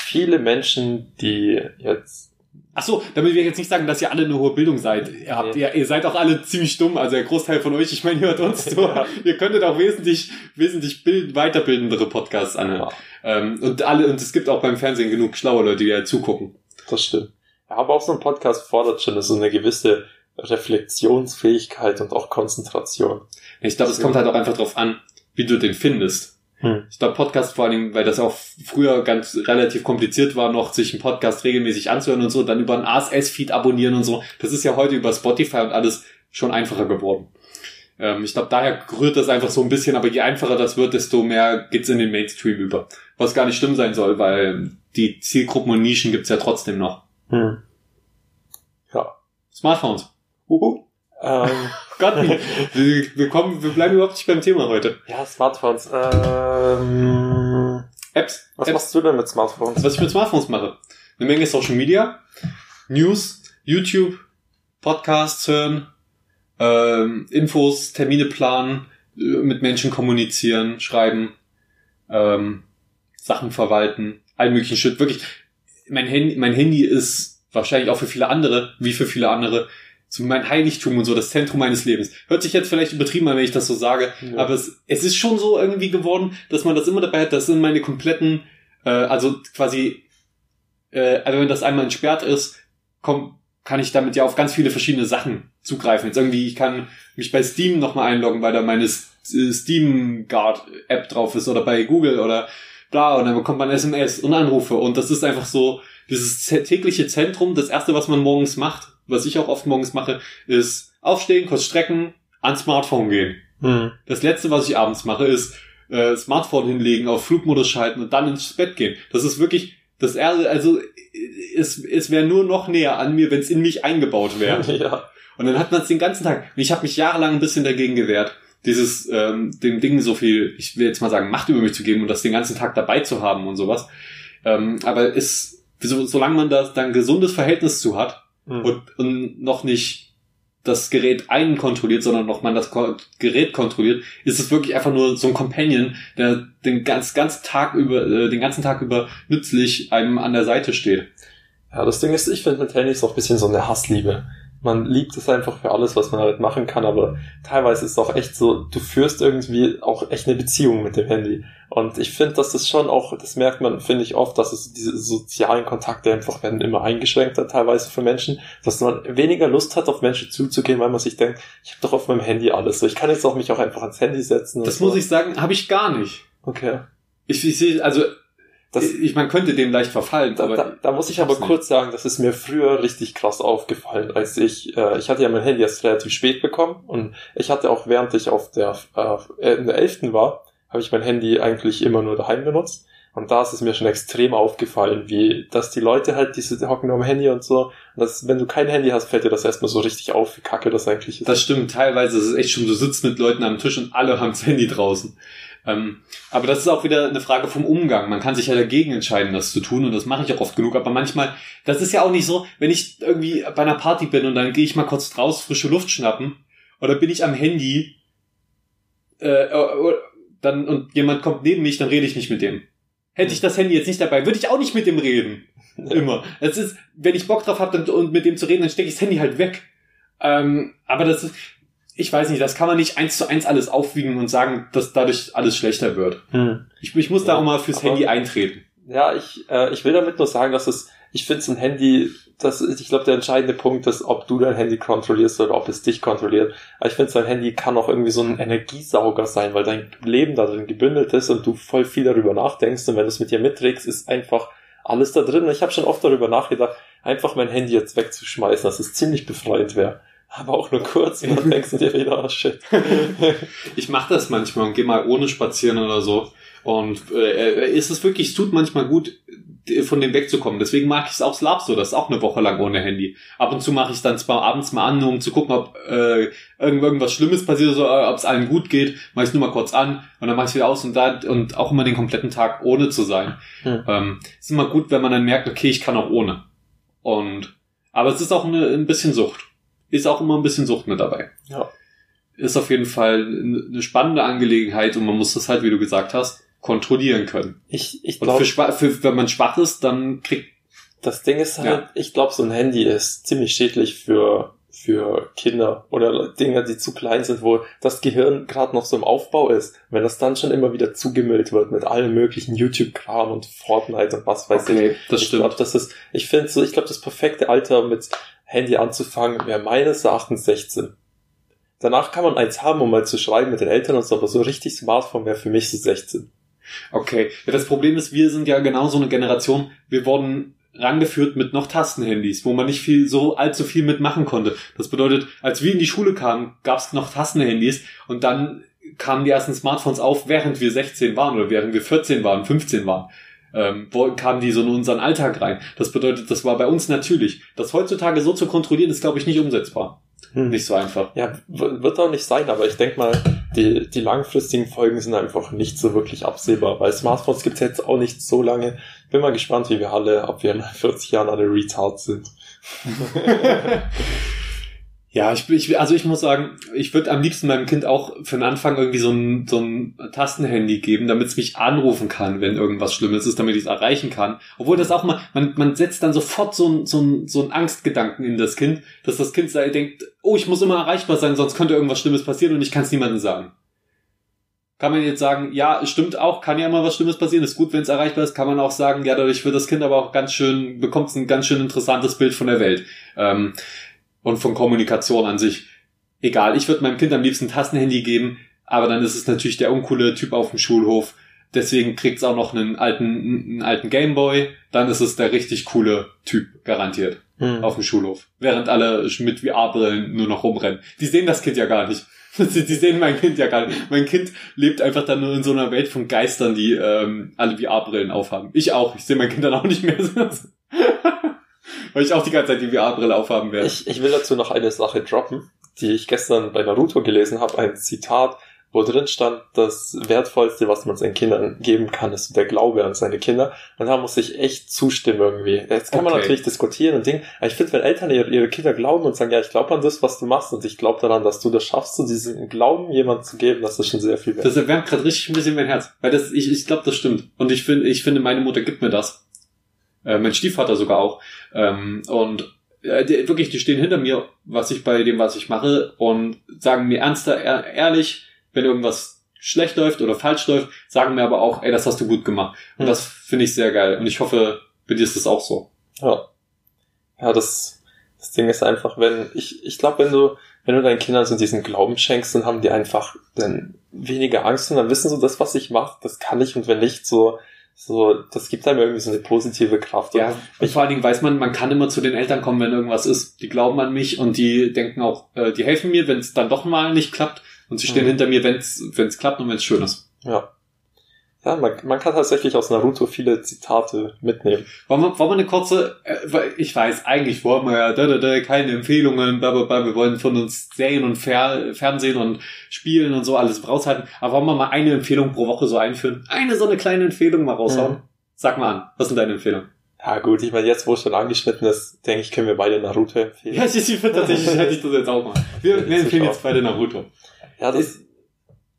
viele Menschen, die jetzt Ach so, damit wir jetzt nicht sagen, dass ihr alle eine hohe Bildung seid. Ihr, habt, nee. ihr, ihr seid auch alle ziemlich dumm, also der Großteil von euch, ich meine, ihr hört uns zu. ja. Ihr könntet auch wesentlich, wesentlich bild, weiterbildendere Podcasts anhören. Ja. Ähm, und alle, und es gibt auch beim Fernsehen genug schlaue Leute, die ja zugucken. Das stimmt. Ja, aber auch so ein Podcast fordert schon so eine gewisse Reflexionsfähigkeit und auch Konzentration. Ich glaube, es kommt halt auch einfach drauf an, wie du den findest. Hm. Ich glaube, Podcast vor allem, weil das auch früher ganz relativ kompliziert war, noch sich einen Podcast regelmäßig anzuhören und so, dann über einen ASS-Feed abonnieren und so. Das ist ja heute über Spotify und alles schon einfacher geworden. Ähm, ich glaube, daher rührt das einfach so ein bisschen, aber je einfacher das wird, desto mehr geht's in den Mainstream über. Was gar nicht schlimm sein soll, weil die Zielgruppen und Nischen gibt's ja trotzdem noch. Hm. Ja. Smartphones. Uhu. Ähm, Gott, wir, kommen, wir bleiben überhaupt nicht beim Thema heute. ja, Smartphones. Ähm, Apps. was Apps. machst du denn mit Smartphones? Was ich mit Smartphones mache. Eine Menge Social Media, News, YouTube, Podcasts hören, ähm, Infos, Termine planen, äh, mit Menschen kommunizieren, schreiben, ähm, Sachen verwalten, all möglichen Shit. Wirklich, mein Handy, mein Handy ist wahrscheinlich auch für viele andere, wie für viele andere, so mein Heiligtum und so, das Zentrum meines Lebens. Hört sich jetzt vielleicht übertrieben an, wenn ich das so sage, Ja. aber es, es ist schon so irgendwie geworden, dass man das immer dabei hat, das sind meine kompletten, äh, also quasi, äh, also wenn das einmal entsperrt ist, komm, kann ich damit ja auf ganz viele verschiedene Sachen zugreifen. Jetzt irgendwie, ich kann mich bei Steam nochmal einloggen, weil da meine äh, Steam Guard App drauf ist oder bei Google oder bla und dann bekommt man SMS und Anrufe und das ist einfach so dieses tä- tägliche Zentrum. Das erste, was man morgens macht, was ich auch oft morgens mache, ist aufstehen, kurz strecken, ans Smartphone gehen. Hm. Das letzte, was ich abends mache, ist äh, Smartphone hinlegen, auf Flugmodus schalten und dann ins Bett gehen. Das ist wirklich das erste, also es, es wäre nur noch näher an mir, wenn es in mich eingebaut wäre. Ja. Und dann hat man es den ganzen Tag. Und ich habe mich jahrelang ein bisschen dagegen gewehrt, dieses ähm, dem Ding so viel, ich will jetzt mal sagen, Macht über mich zu geben und das den ganzen Tag dabei zu haben und sowas. Ähm, aber es, so, solange man da dann ein gesundes Verhältnis zu hat, Hm. und, und noch nicht das Gerät einen kontrolliert, sondern noch man das Ko Gerät kontrolliert, ist es wirklich einfach nur so ein Companion, der den ganz, ganz Tag über, äh, den ganzen Tag über nützlich einem an der Seite steht. Ja, das Ding ist, ich finde mit Handys auch ein bisschen so eine Hassliebe. Man liebt es einfach für alles, was man damit machen kann, aber teilweise ist es auch echt so, du führst irgendwie auch echt eine Beziehung mit dem Handy. Und ich finde, dass das schon auch, das merkt man, finde ich oft, dass es diese sozialen Kontakte einfach werden immer eingeschränkter teilweise für Menschen, dass man weniger Lust hat, auf Menschen zuzugehen, weil man sich denkt, ich habe doch auf meinem Handy alles. So, ich kann jetzt auch mich auch einfach ans Handy setzen. Das so. muss ich sagen, habe ich gar nicht. Okay. Ich, ich sehe, also Das, ich, man könnte dem leicht verfallen, Da, aber da, da muss ich aber nicht. kurz sagen, das ist mir früher richtig krass aufgefallen, als ich, äh, ich hatte ja mein Handy erst relativ spät bekommen und ich hatte auch während ich auf der, äh, in der 11. war, habe ich mein Handy eigentlich immer nur daheim benutzt. Und da ist es mir schon extrem aufgefallen, wie, dass die Leute halt diese die hocken nur am Handy und so. Und das, wenn du kein Handy hast, fällt dir das erstmal so richtig auf, wie kacke das eigentlich ist. Das stimmt, teilweise ist es echt schon, du sitzt mit Leuten am Tisch und alle haben das Handy draußen. Ähm, aber das ist auch wieder eine Frage vom Umgang. Man kann sich ja dagegen entscheiden, das zu tun und das mache ich auch oft genug. Aber manchmal, das ist ja auch nicht so, wenn ich irgendwie bei einer Party bin und dann gehe ich mal kurz raus, frische Luft schnappen oder bin ich am Handy äh, äh, dann und jemand kommt neben mich, dann rede ich nicht mit dem. Hätte ich das Handy jetzt nicht dabei, würde ich auch nicht mit dem reden. Immer. Das ist, wenn ich Bock drauf habe und mit dem zu reden, dann stecke ich das Handy halt weg. Ähm, aber das ist, ich weiß nicht, das kann man nicht eins zu eins alles aufwiegen und sagen, dass dadurch alles schlechter wird. Hm. Ich, ich muss da Ja, auch mal fürs Handy eintreten. Ja, ich, äh, ich will damit nur sagen, dass es, ich finde es ein Handy, das ist, ich glaube, der entscheidende Punkt ist, ob du dein Handy kontrollierst oder ob es dich kontrolliert. Aber ich finde, so ein Handy kann auch irgendwie so ein Energiesauger sein, weil dein Leben da drin gebündelt ist und du voll viel darüber nachdenkst und wenn du es mit dir mitträgst, ist einfach alles da drin. Ich habe schon oft darüber nachgedacht, einfach mein Handy jetzt wegzuschmeißen, dass es ziemlich befreiend wäre. Aber auch nur kurz und dann denkst du dir wieder, oh shit. Ich mache das manchmal und gehe mal ohne spazieren oder so. Und äh, ist es wirklich, es tut manchmal gut, von dem wegzukommen. Deswegen mag ich es auch Slap so, das ist auch eine Woche lang ohne Handy. Ab und zu mache ich es dann zwar abends mal an, nur um zu gucken, ob äh, irgend- irgendwas Schlimmes passiert, so, äh, ob es allen gut geht. Mache ich nur mal kurz an und dann mache ich wieder aus und da und auch immer den kompletten Tag ohne zu sein. Hm. Ähm, ist immer gut, wenn man dann merkt, okay, ich kann auch ohne. Und aber es ist auch eine, ein bisschen Sucht. Ist auch immer ein bisschen Sucht mit dabei. Ja. Ist auf jeden Fall eine spannende Angelegenheit und man muss das halt, wie du gesagt hast, kontrollieren können. Ich, ich glaube, wenn man schwach ist, dann kriegt Das Ding ist halt, Ja. ich glaube, so ein Handy ist ziemlich schädlich für, für Kinder oder Dinge, die zu klein sind, wo das Gehirn gerade noch so im Aufbau ist. Wenn das dann schon immer wieder zugemüllt wird mit allem möglichen YouTube-Kram und Fortnite und was weiß ich. okay, das ich stimmt. glaube, das ist, ich finde so, ich glaube, das perfekte Alter mit Handy anzufangen wäre meines Erachtens 16. Danach kann man eins haben, um mal zu schreiben mit den Eltern und so, aber so richtig Smartphone wäre für mich so 16. Okay. Ja, das Problem ist, wir sind ja genau so eine Generation, wir wurden rangeführt mit noch Tastenhandys, wo man nicht viel so allzu viel mitmachen konnte. Das bedeutet, als wir in die Schule kamen, gab es noch Tastenhandys und dann kamen die ersten Smartphones auf, während wir 16 waren oder während wir 14 waren, 15 waren. Ähm, kamen die so in unseren Alltag rein? Das bedeutet, das war bei uns natürlich. Das heutzutage so zu kontrollieren, ist, glaube ich, nicht umsetzbar. Hm. Nicht so einfach. Ja, wird auch nicht sein, aber ich denke mal, die, die langfristigen Folgen sind einfach nicht so wirklich absehbar, weil Smartphones gibt's jetzt auch nicht so lange. Bin mal gespannt, wie wir alle, ob wir in 40 Jahren alle retard sind. Ja, ich, ich, also ich muss sagen, ich würde am liebsten meinem Kind auch für den Anfang irgendwie so ein, so ein Tastenhandy geben, damit es mich anrufen kann, wenn irgendwas Schlimmes ist, damit ich es erreichen kann. Obwohl das auch mal, man, man setzt dann sofort so ein, so ein, so ein Angstgedanken in das Kind, dass das Kind sei, denkt, oh, ich muss immer erreichbar sein, sonst könnte irgendwas Schlimmes passieren und ich kann es niemandem sagen. Kann man jetzt sagen, ja, stimmt auch, kann ja immer was Schlimmes passieren, ist gut, wenn es erreichbar ist, kann man auch sagen, ja, dadurch wird das Kind aber auch ganz schön, bekommt es ein ganz schön interessantes Bild von der Welt. Ähm, und von Kommunikation an sich. Egal, ich würde meinem Kind am liebsten Tastenhandy geben, aber dann ist es natürlich der uncoole Typ auf dem Schulhof. Deswegen kriegt es auch noch einen alten, einen alten Gameboy. Dann ist es der richtig coole Typ, garantiert, mhm. auf dem Schulhof. Während alle mit VR-Brillen nur noch rumrennen. Die sehen das Kind ja gar nicht. Die sehen mein Kind ja gar nicht. Mein Kind lebt einfach dann nur in so einer Welt von Geistern, die ähm, alle VR-Brillen aufhaben. Ich auch. Ich sehe mein Kind dann auch nicht mehr. Weil ich auch die ganze Zeit die VR-Brille aufhaben werde. Ich, ich will dazu noch eine Sache droppen, die ich gestern bei Naruto gelesen habe. Ein Zitat, wo drin stand, das Wertvollste, was man seinen Kindern geben kann, ist der Glaube an seine Kinder. Und da muss ich echt zustimmen irgendwie. Jetzt kann okay. man natürlich diskutieren und Ding, aber ich finde, wenn Eltern ihre, Kinder glauben und sagen, ja, ich glaube an das, was du machst und ich glaube daran, dass du das schaffst, so diesen Glauben jemand zu geben, das ist schon sehr viel wert. Das erwärmt gerade richtig ein bisschen mein Herz. Weil das, ich, ich glaube, das stimmt. Und ich finde, ich finde, meine Mutter gibt mir das äh, mein Stiefvater sogar auch. Ähm, und äh, die, wirklich, die stehen hinter mir, was ich bei dem, was ich mache, und sagen mir ernster, ehrlich, wenn irgendwas schlecht läuft oder falsch läuft, sagen mir aber auch, ey, das hast du gut gemacht. Und mhm. das finde ich sehr geil. Und ich hoffe, bei dir ist das auch so. Ja. Ja, das, das Ding ist einfach, wenn, ich, ich glaube, wenn du, wenn du deinen Kindern so diesen Glauben schenkst, dann haben die einfach dann weniger Angst und dann wissen so, das, was ich mache, das kann ich und wenn nicht, so, so, das gibt einem irgendwie so eine positive Kraft. Ja, und vor allen Dingen weiß man, man kann immer zu den Eltern kommen, wenn irgendwas ist. Die glauben an mich und die denken auch, äh, die helfen mir, wenn es dann doch mal nicht klappt. Und sie stehen mhm. hinter mir, wenn es klappt und wenn es schön ist. Ja. Ja, man, man kann tatsächlich aus Naruto viele Zitate mitnehmen. Wollen wir, wollen wir eine kurze, äh, ich weiß, eigentlich wollen wir ja da, da, da, keine Empfehlungen, bla, bla, bla, wir wollen von uns Serien und Fer Fernsehen und Spielen und so alles raushalten, aber wollen wir mal eine Empfehlung pro Woche so einführen? Eine so eine kleine Empfehlung mal raushauen? Mhm. Sag mal an, was sind deine Empfehlungen? Ja gut, ich meine, jetzt wo es schon angeschnitten ist, denke ich, können wir beide Naruto empfehlen. Ja, ich, ich finde tatsächlich, hätte ich das jetzt auch mal. Wir, wir empfehlen jetzt beide Naruto. Ja, das,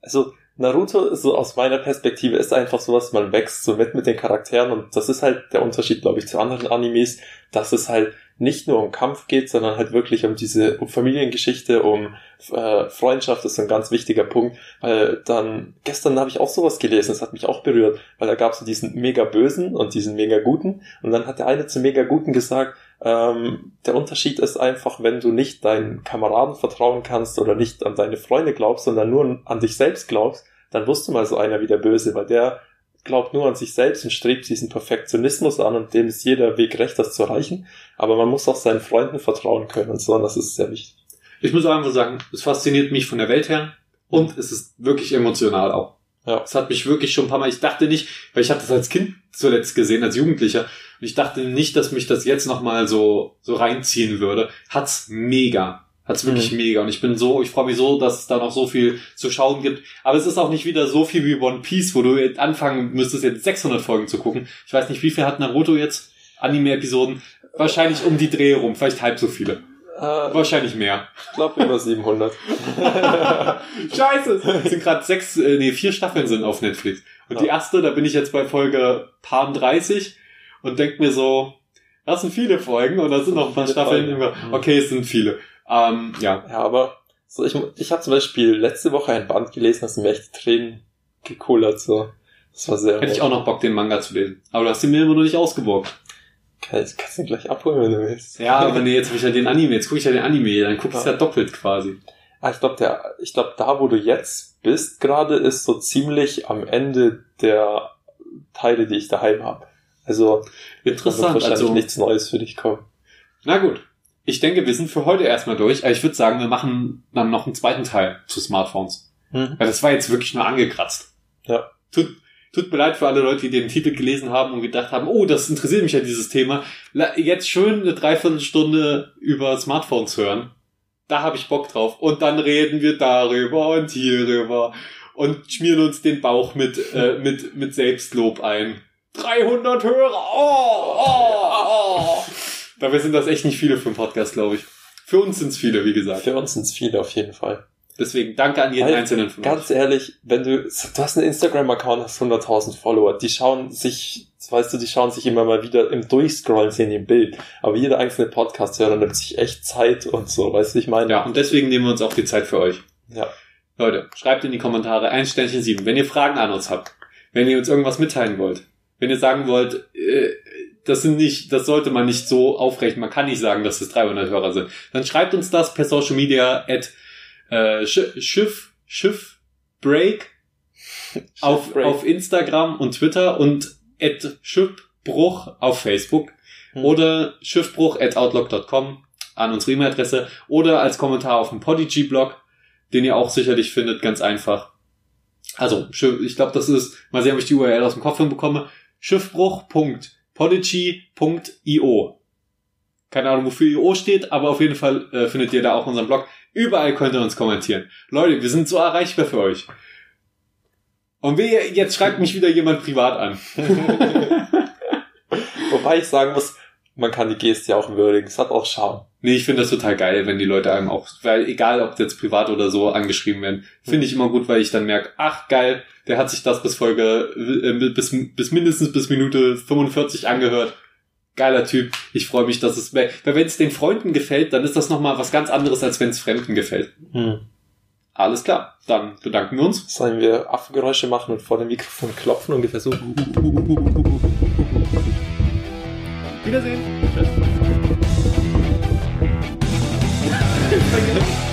also, Naruto, so aus meiner Perspektive, ist einfach sowas, man wächst so mit mit den Charakteren und das ist halt der Unterschied, glaube ich, zu anderen Animes, dass es halt nicht nur um Kampf geht, sondern halt wirklich um diese um Familiengeschichte, um äh, Freundschaft, das ist ein ganz wichtiger Punkt, weil dann, gestern habe ich auch sowas gelesen, das hat mich auch berührt, weil da gab es so diesen mega Bösen und diesen mega Guten und dann hat der eine zum mega Guten gesagt, ähm, der Unterschied ist einfach, wenn du nicht deinen Kameraden vertrauen kannst oder nicht an deine Freunde glaubst, sondern nur an dich selbst glaubst, dann wirst du mal so einer wie der Böse, weil der glaubt nur an sich selbst und strebt diesen Perfektionismus an und dem ist jeder Weg recht, das zu erreichen. Aber man muss auch seinen Freunden vertrauen können und so, und das ist sehr wichtig. Ich muss einfach sagen, es fasziniert mich von der Welt her und es ist wirklich emotional auch. Ja. Es hat mich wirklich schon ein paar Mal, ich dachte nicht, weil ich habe das als Kind zuletzt gesehen, als Jugendlicher, und ich dachte nicht, dass mich das jetzt nochmal so, so reinziehen würde. Hat's mega. Hat's wirklich mhm. mega. Und ich bin so, ich freue mich so, dass es da noch so viel zu schauen gibt. Aber es ist auch nicht wieder so viel wie One Piece, wo du anfangen müsstest, jetzt 600 Folgen zu gucken. Ich weiß nicht, wie viel hat Naruto jetzt? Anime-Episoden? Wahrscheinlich um die Dreh rum, vielleicht halb so viele. Äh, Wahrscheinlich mehr. Ich glaube über 700. Scheiße! Es sind gerade sechs, äh, nee, vier Staffeln sind auf Netflix. Und ja. die erste, da bin ich jetzt bei Folge Paar 30 und denk mir so, das sind viele Folgen und da sind noch ein paar Staffeln. Immer, mhm. okay, es sind viele. Ähm, ja. Ja, aber so ich, ich habe zum Beispiel letzte Woche ein Band gelesen, das mir echt Tränen gekullert, so. Das war sehr. Hätte ich auch noch Bock, den Manga zu lesen. Aber du hast den mir immer noch nicht ausgeborgt. Kannst, kannst du ihn gleich abholen, wenn du willst. Ja, aber nee, jetzt habe ich ja den Anime, jetzt gucke ich ja den Anime, dann guck ich ja. ja doppelt quasi. Ah, ich glaube, der, ich glaube, da, wo du jetzt bist, gerade ist so ziemlich am Ende der Teile, die ich daheim habe. Also Interessant. wird wahrscheinlich Also, nichts Neues für dich kommen. na gut. Ich denke, wir sind für heute erstmal durch. Aber ich würde sagen, wir machen dann noch einen zweiten Teil zu Smartphones. Hm. Weil das war jetzt wirklich nur angekratzt. Ja. Tut, tut mir leid für alle Leute, die den Titel gelesen haben und gedacht haben, oh, das interessiert mich ja dieses Thema. Jetzt schön eine Dreiviertelstunde über Smartphones hören. Da habe ich Bock drauf. Und dann reden wir darüber und hierüber und schmieren uns den Bauch mit, äh, mit, mit Selbstlob ein. 300 Hörer! Oh, oh, oh. Dabei sind das echt nicht viele für einen Podcast, glaube ich. Für uns sind es viele, wie gesagt. Für uns sind es viele auf jeden Fall. Deswegen danke an jeden Weil, einzelnen von euch. Ganz ehrlich, wenn du, du hast einen Instagram-Account, hast 100.000 Follower, die schauen sich, weißt du, die schauen sich immer mal wieder im Durchscrollen sehen im Bild. Aber jeder einzelne Podcast-Hörer nimmt sich echt Zeit und so, weißt du, ich meine. Ja, und deswegen nehmen wir uns auch die Zeit für euch. Ja. Leute, schreibt in die Kommentare ein Sternchen sieben, wenn ihr Fragen an uns habt, wenn ihr uns irgendwas mitteilen wollt, wenn ihr sagen wollt, äh, das sind nicht, das sollte man nicht so aufrechnen, man kann nicht sagen, dass es 300 Hörer sind, dann schreibt uns das per Social Media at äh, Sch- Schiff Schiff Break auf, auf Instagram und Twitter und at Schiffbruch auf Facebook Hm. oder schiffbruch at outlook.com an unsere E-Mail-Adresse oder als Kommentar auf dem Podigy-Blog, den ihr auch sicherlich findet, ganz einfach. Also, ich glaube, das ist, mal sehen, ob ich die URL aus dem Kopf hinbekomme, schiffbruch.podigy.io. Keine Ahnung, wofür IO steht, aber auf jeden Fall äh, findet ihr da auch unseren Blog. Überall könnt ihr uns kommentieren. Leute, wir sind so erreichbar für euch. Und wehe, jetzt schreibt mich wieder jemand privat an. Wobei ich sagen muss, man kann die Geste ja auch würdigen. Es hat auch Charme. Nee, ich finde das total geil, wenn die Leute einem auch, weil egal ob jetzt privat oder so angeschrieben werden, finde ich immer gut, weil ich dann merke, ach geil, der hat sich das bis Folge, äh, bis, bis mindestens bis Minute 45 angehört. Geiler Typ. Ich freue mich, dass es, weil wenn es den Freunden gefällt, dann ist das nochmal was ganz anderes, als wenn es Fremden gefällt. Hm. Alles klar, dann bedanken wir uns. Sollen wir Affengeräusche machen und vor dem Mikrofon klopfen ungefähr so? Wiedersehen. Tschüss.